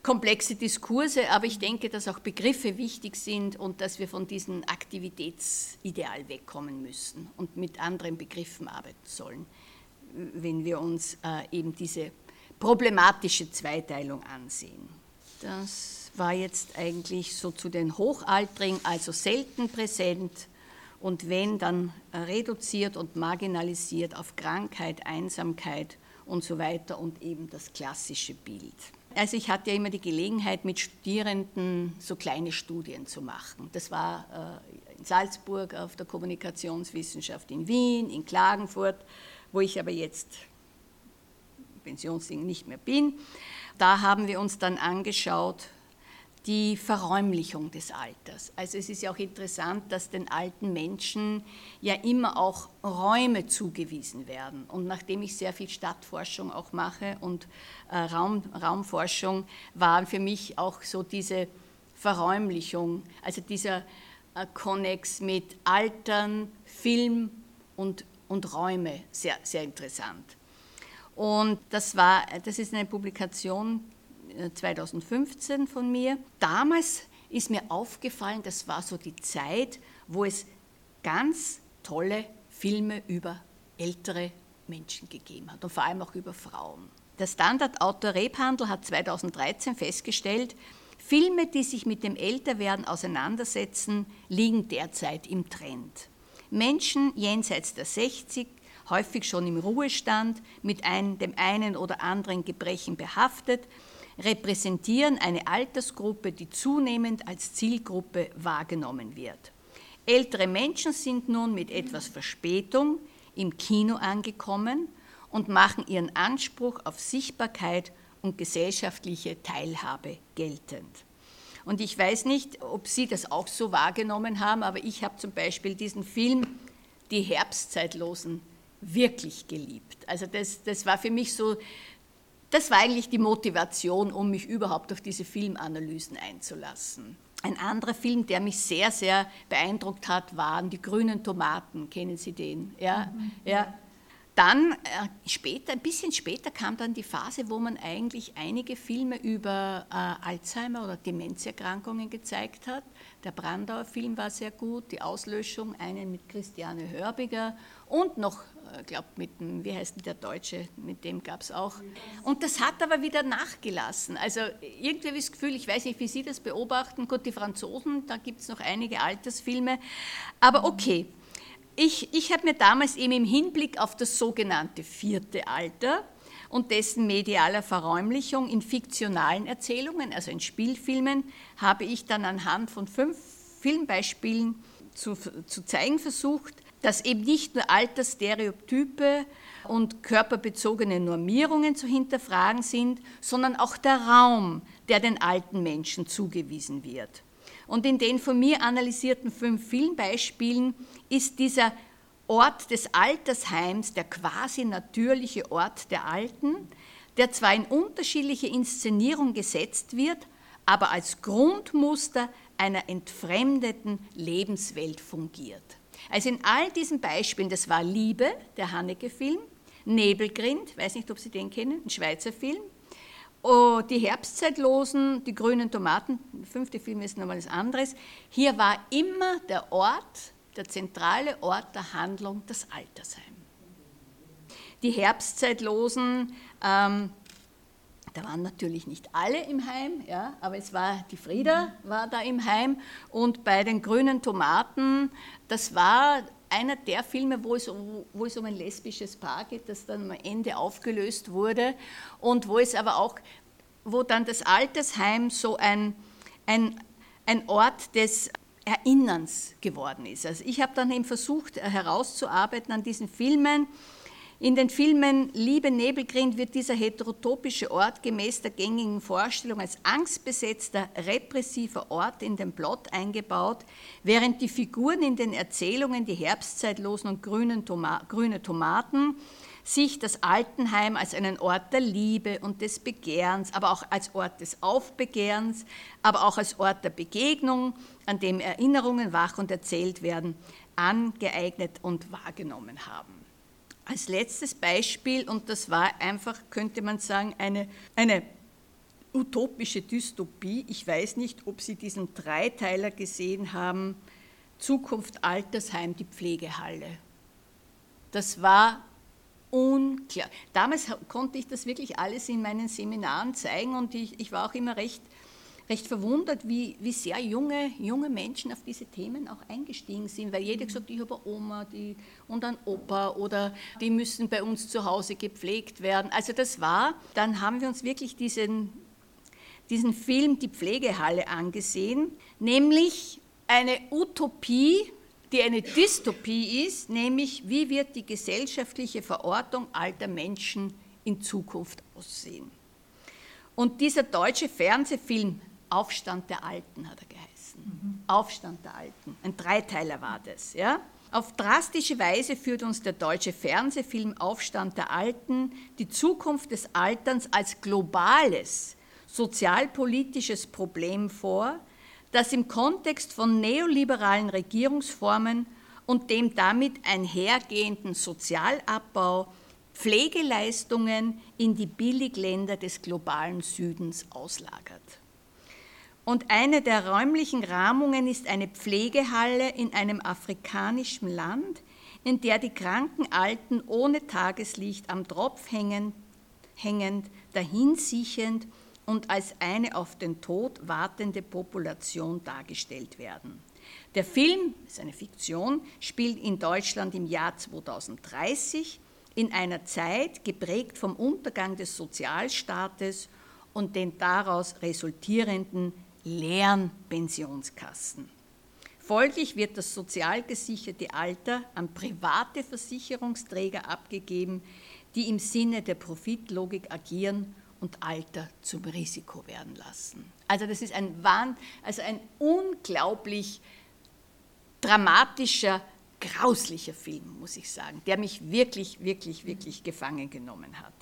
S1: komplexe Diskurse, aber ich denke, dass auch Begriffe wichtig sind und dass wir von diesem Aktivitätsideal wegkommen müssen und mit anderen Begriffen arbeiten sollen wenn wir uns äh, eben diese problematische Zweiteilung ansehen. Das war jetzt eigentlich so zu den Hochaltrigen, also selten präsent und wenn dann äh, reduziert und marginalisiert auf Krankheit, Einsamkeit und so weiter und eben das klassische Bild. Also ich hatte ja immer die Gelegenheit, mit Studierenden so kleine Studien zu machen. Das war äh, in Salzburg auf der Kommunikationswissenschaft in Wien, in Klagenfurt wo ich aber jetzt Pensionsding nicht mehr bin. Da haben wir uns dann angeschaut, die Verräumlichung des Alters. Also es ist ja auch interessant, dass den alten Menschen ja immer auch Räume zugewiesen werden. Und nachdem ich sehr viel Stadtforschung auch mache und äh, Raum, Raumforschung, war für mich auch so diese Verräumlichung, also dieser äh, Konnex mit Altern, Film und und Räume sehr, sehr interessant. Und das, war, das ist eine Publikation 2015 äh, von mir. Damals ist mir aufgefallen, das war so die Zeit, wo es ganz tolle Filme über ältere Menschen gegeben hat und vor allem auch über Frauen. Der Standardautor Rebhandel hat 2013 festgestellt, Filme, die sich mit dem Älterwerden auseinandersetzen, liegen derzeit im Trend. Menschen jenseits der 60, häufig schon im Ruhestand, mit ein, dem einen oder anderen Gebrechen behaftet, repräsentieren eine Altersgruppe, die zunehmend als Zielgruppe wahrgenommen wird. Ältere Menschen sind nun mit etwas Verspätung im Kino angekommen und machen ihren Anspruch auf Sichtbarkeit und gesellschaftliche Teilhabe geltend. Und ich weiß nicht, ob Sie das auch so wahrgenommen haben, aber ich habe zum Beispiel diesen Film Die Herbstzeitlosen wirklich geliebt. Also das, das war für mich so, das war eigentlich die Motivation, um mich überhaupt auf diese Filmanalysen einzulassen. Ein anderer Film, der mich sehr, sehr beeindruckt hat, waren Die grünen Tomaten. Kennen Sie den? Ja, mhm. ja. Dann äh, später, ein bisschen später kam dann die Phase, wo man eigentlich einige Filme über äh, Alzheimer oder Demenzerkrankungen gezeigt hat. Der Brandauer Film war sehr gut, die Auslöschung, einen mit Christiane Hörbiger und noch, äh, glaube, mit dem, wie heißt denn der Deutsche, mit dem gab es auch. Und das hat aber wieder nachgelassen. Also irgendwie habe ich das Gefühl, ich weiß nicht, wie Sie das beobachten, gut, die Franzosen, da gibt es noch einige Altersfilme, aber okay ich, ich habe mir damals eben im Hinblick auf das sogenannte vierte Alter und dessen medialer Verräumlichung in fiktionalen Erzählungen, also in Spielfilmen, habe ich dann anhand von fünf Filmbeispielen zu, zu zeigen versucht, dass eben nicht nur Altersstereotype und körperbezogene Normierungen zu hinterfragen sind, sondern auch der Raum, der den alten Menschen zugewiesen wird. Und in den von mir analysierten fünf Filmbeispielen ist dieser Ort des Altersheims der quasi natürliche Ort der Alten, der zwar in unterschiedliche Inszenierung gesetzt wird, aber als Grundmuster einer entfremdeten Lebenswelt fungiert. Also in all diesen Beispielen, das war Liebe, der Haneke-Film, Nebelgrind, weiß nicht, ob Sie den kennen, ein Schweizer Film, Oh, die Herbstzeitlosen, die grünen Tomaten, fünfte Film ist nochmal was anderes. Hier war immer der Ort, der zentrale Ort der Handlung das Altersheim. Die Herbstzeitlosen, ähm, Da waren natürlich nicht alle im Heim, ja, aber es war die Frieda war da im Heim und bei den grünen Tomaten, das war einer der Filme, wo es, wo es um ein lesbisches Paar geht, das dann am Ende aufgelöst wurde und wo es aber auch, wo dann das Altersheim so ein, ein, ein Ort des Erinnerns geworden ist. Also ich habe dann eben versucht herauszuarbeiten an diesen Filmen, in den Filmen Liebe Nebelgrind wird dieser heterotopische Ort gemäß der gängigen Vorstellung als angstbesetzter, repressiver Ort in den Plot eingebaut, während die Figuren in den Erzählungen die herbstzeitlosen und grünen Toma grüne Tomaten sich das Altenheim als einen Ort der Liebe und des Begehrens, aber auch als Ort des Aufbegehrens, aber auch als Ort der Begegnung, an dem Erinnerungen wach und erzählt werden, angeeignet und wahrgenommen haben als letztes Beispiel, und das war einfach, könnte man sagen, eine, eine utopische Dystopie. Ich weiß nicht, ob Sie diesen Dreiteiler gesehen haben, Zukunft Altersheim, die Pflegehalle. Das war unklar. Damals konnte ich das wirklich alles in meinen Seminaren zeigen und ich, ich war auch immer recht recht verwundert, wie, wie sehr junge, junge Menschen auf diese Themen auch eingestiegen sind, weil jeder gesagt ich habe eine Oma die, und einen Opa oder die müssen bei uns zu Hause gepflegt werden. Also das war, dann haben wir uns wirklich diesen, diesen Film Die Pflegehalle angesehen, nämlich eine Utopie, die eine Dystopie ist, nämlich wie wird die gesellschaftliche Verortung alter Menschen in Zukunft aussehen. Und dieser deutsche Fernsehfilm Aufstand der Alten hat er geheißen. Mhm. Aufstand der Alten. Ein Dreiteiler war das. Ja? Auf drastische Weise führt uns der deutsche Fernsehfilm Aufstand der Alten die Zukunft des Alterns als globales sozialpolitisches Problem vor, das im Kontext von neoliberalen Regierungsformen und dem damit einhergehenden Sozialabbau Pflegeleistungen in die Billigländer des globalen Südens auslagert. Und eine der räumlichen Rahmungen ist eine Pflegehalle in einem afrikanischen Land, in der die kranken Alten ohne Tageslicht am Tropf hängend, hängend dahinsiechend und als eine auf den Tod wartende Population dargestellt werden. Der Film, ist eine Fiktion, spielt in Deutschland im Jahr 2030 in einer Zeit geprägt vom Untergang des Sozialstaates und den daraus resultierenden leeren Pensionskassen. Folglich wird das sozial gesicherte Alter an private Versicherungsträger abgegeben, die im Sinne der Profitlogik agieren und Alter zum Risiko werden lassen. Also das ist ein, also ein unglaublich dramatischer, grauslicher Film, muss ich sagen, der mich wirklich, wirklich, wirklich gefangen genommen hat.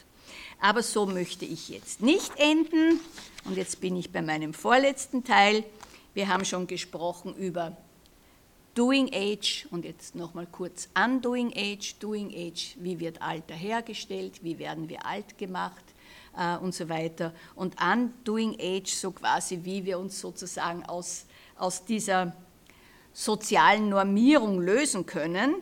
S1: Aber so möchte ich jetzt nicht enden. Und jetzt bin ich bei meinem vorletzten Teil. Wir haben schon gesprochen über Doing Age und jetzt nochmal kurz Undoing Age. Doing Age, wie wird Alter hergestellt, wie werden wir alt gemacht äh, und so weiter. Und Undoing Age, so quasi, wie wir uns sozusagen aus, aus dieser sozialen Normierung lösen können.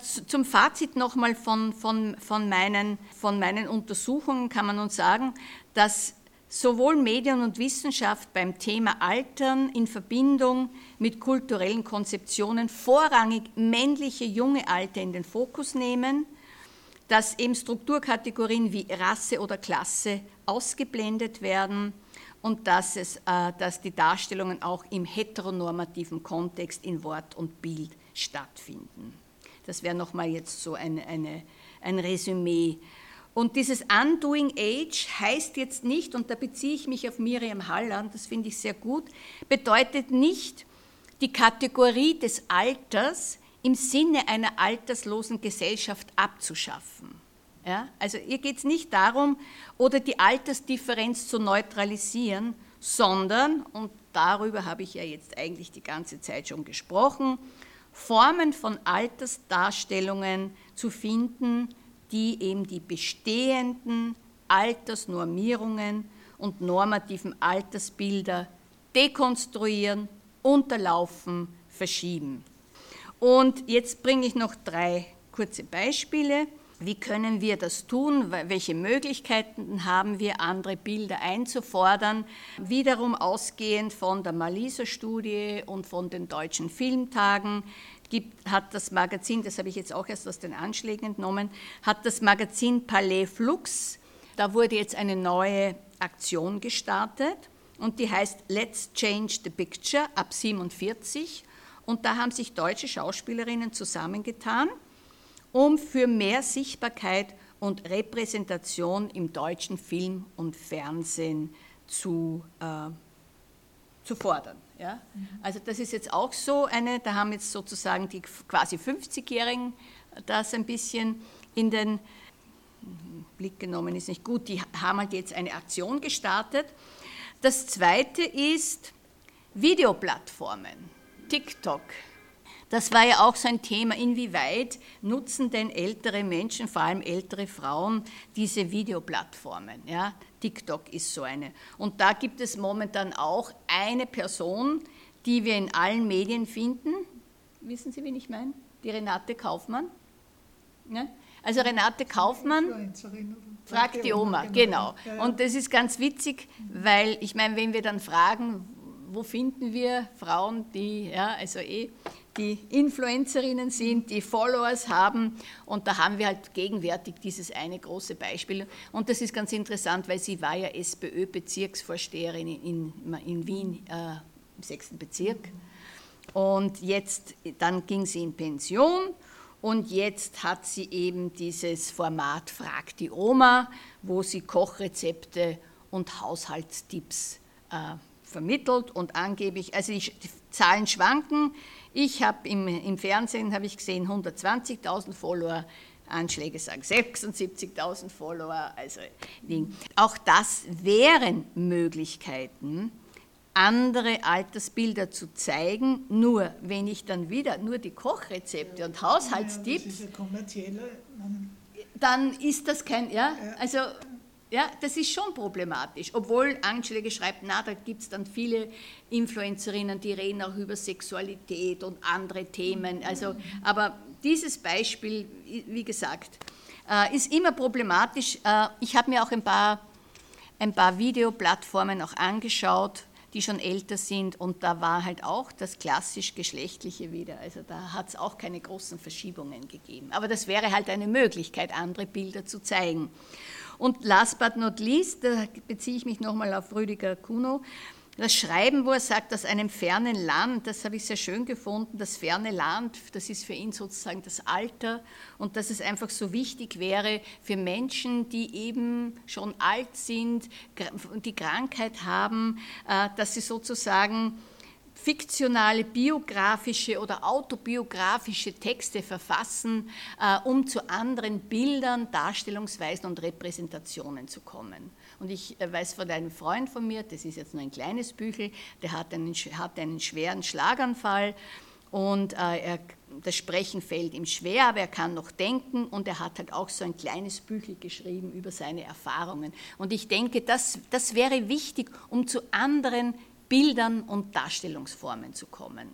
S1: Zum Fazit nochmal von, von, von, meinen, von meinen Untersuchungen kann man uns sagen, dass sowohl Medien und Wissenschaft beim Thema Altern in Verbindung mit kulturellen Konzeptionen vorrangig männliche junge Alter in den Fokus nehmen, dass eben Strukturkategorien wie Rasse oder Klasse ausgeblendet werden und dass, es, äh, dass die Darstellungen auch im heteronormativen Kontext in Wort und Bild stattfinden. Das wäre nochmal jetzt so ein, eine, ein Resümee. Und dieses Undoing Age heißt jetzt nicht, und da beziehe ich mich auf Miriam Halland, das finde ich sehr gut, bedeutet nicht die Kategorie des Alters im Sinne einer alterslosen Gesellschaft abzuschaffen. Ja? Also hier geht es nicht darum, oder die Altersdifferenz zu neutralisieren, sondern, und darüber habe ich ja jetzt eigentlich die ganze Zeit schon gesprochen, Formen von Altersdarstellungen zu finden, die eben die bestehenden Altersnormierungen und normativen Altersbilder dekonstruieren, unterlaufen, verschieben. Und jetzt bringe ich noch drei kurze Beispiele. Wie können wir das tun? Welche Möglichkeiten haben wir, andere Bilder einzufordern? Wiederum ausgehend von der Maliser-Studie und von den deutschen Filmtagen gibt, hat das Magazin, das habe ich jetzt auch erst aus den Anschlägen entnommen, hat das Magazin Palais Flux, da wurde jetzt eine neue Aktion gestartet und die heißt Let's Change the Picture ab 47 und da haben sich deutsche Schauspielerinnen zusammengetan um für mehr Sichtbarkeit und Repräsentation im deutschen Film und Fernsehen zu, äh, zu fordern. Ja? Mhm. Also das ist jetzt auch so eine, da haben jetzt sozusagen die quasi 50-Jährigen das ein bisschen in den Blick genommen, ist nicht gut, die haben halt jetzt eine Aktion gestartet. Das zweite ist Videoplattformen, TikTok, das war ja auch so ein Thema, inwieweit nutzen denn ältere Menschen, vor allem ältere Frauen, diese Videoplattformen. Ja? TikTok ist so eine. Und da gibt es momentan auch eine Person, die wir in allen Medien finden. Wissen Sie, wen ich meine? Die Renate Kaufmann. Ja? Also Renate Kaufmann fragt die Oma, genau. genau. Und das ist ganz witzig, weil ich meine, wenn wir dann fragen, wo finden wir Frauen, die, ja, also eh die Influencerinnen sind, die Followers haben. Und da haben wir halt gegenwärtig dieses eine große Beispiel. Und das ist ganz interessant, weil sie war ja SPÖ-Bezirksvorsteherin in, in Wien äh, im sechsten Bezirk. Und jetzt, dann ging sie in Pension und jetzt hat sie eben dieses Format Frag die Oma, wo sie Kochrezepte und Haushaltstipps äh, vermittelt und angeblich, also die Zahlen schwanken, ich habe im, im Fernsehen habe ich gesehen 120.000 Follower, Anschläge sagen 76.000 Follower. Also auch das wären Möglichkeiten, andere Altersbilder zu zeigen. Nur wenn ich dann wieder nur die Kochrezepte und Haushaltstipps, dann ist das kein, ja, also ja, das ist schon problematisch, obwohl Anschläge schreibt, na, da gibt es dann viele Influencerinnen, die reden auch über Sexualität und andere Themen. Also, aber dieses Beispiel, wie gesagt, äh, ist immer problematisch. Äh, ich habe mir auch ein paar, ein paar Videoplattformen auch angeschaut, die schon älter sind und da war halt auch das klassisch Geschlechtliche wieder. Also da hat es auch keine großen Verschiebungen gegeben. Aber das wäre halt eine Möglichkeit, andere Bilder zu zeigen. Und last but not least, da beziehe ich mich nochmal auf Rüdiger Kuno, das Schreiben, wo er sagt, aus einem fernen Land, das habe ich sehr schön gefunden, das ferne Land, das ist für ihn sozusagen das Alter und dass es einfach so wichtig wäre für Menschen, die eben schon alt sind und die Krankheit haben, äh, dass sie sozusagen fiktionale, biografische oder autobiografische Texte verfassen, äh, um zu anderen Bildern, Darstellungsweisen und Repräsentationen zu kommen. Und ich äh, weiß von einem Freund von mir, das ist jetzt nur ein kleines Büchel, der hat einen, hat einen schweren Schlaganfall und äh, er, das Sprechen fällt ihm schwer, aber er kann noch denken und er hat halt auch so ein kleines Büchel geschrieben über seine Erfahrungen. Und ich denke, das, das wäre wichtig, um zu anderen Bildern und Darstellungsformen zu kommen.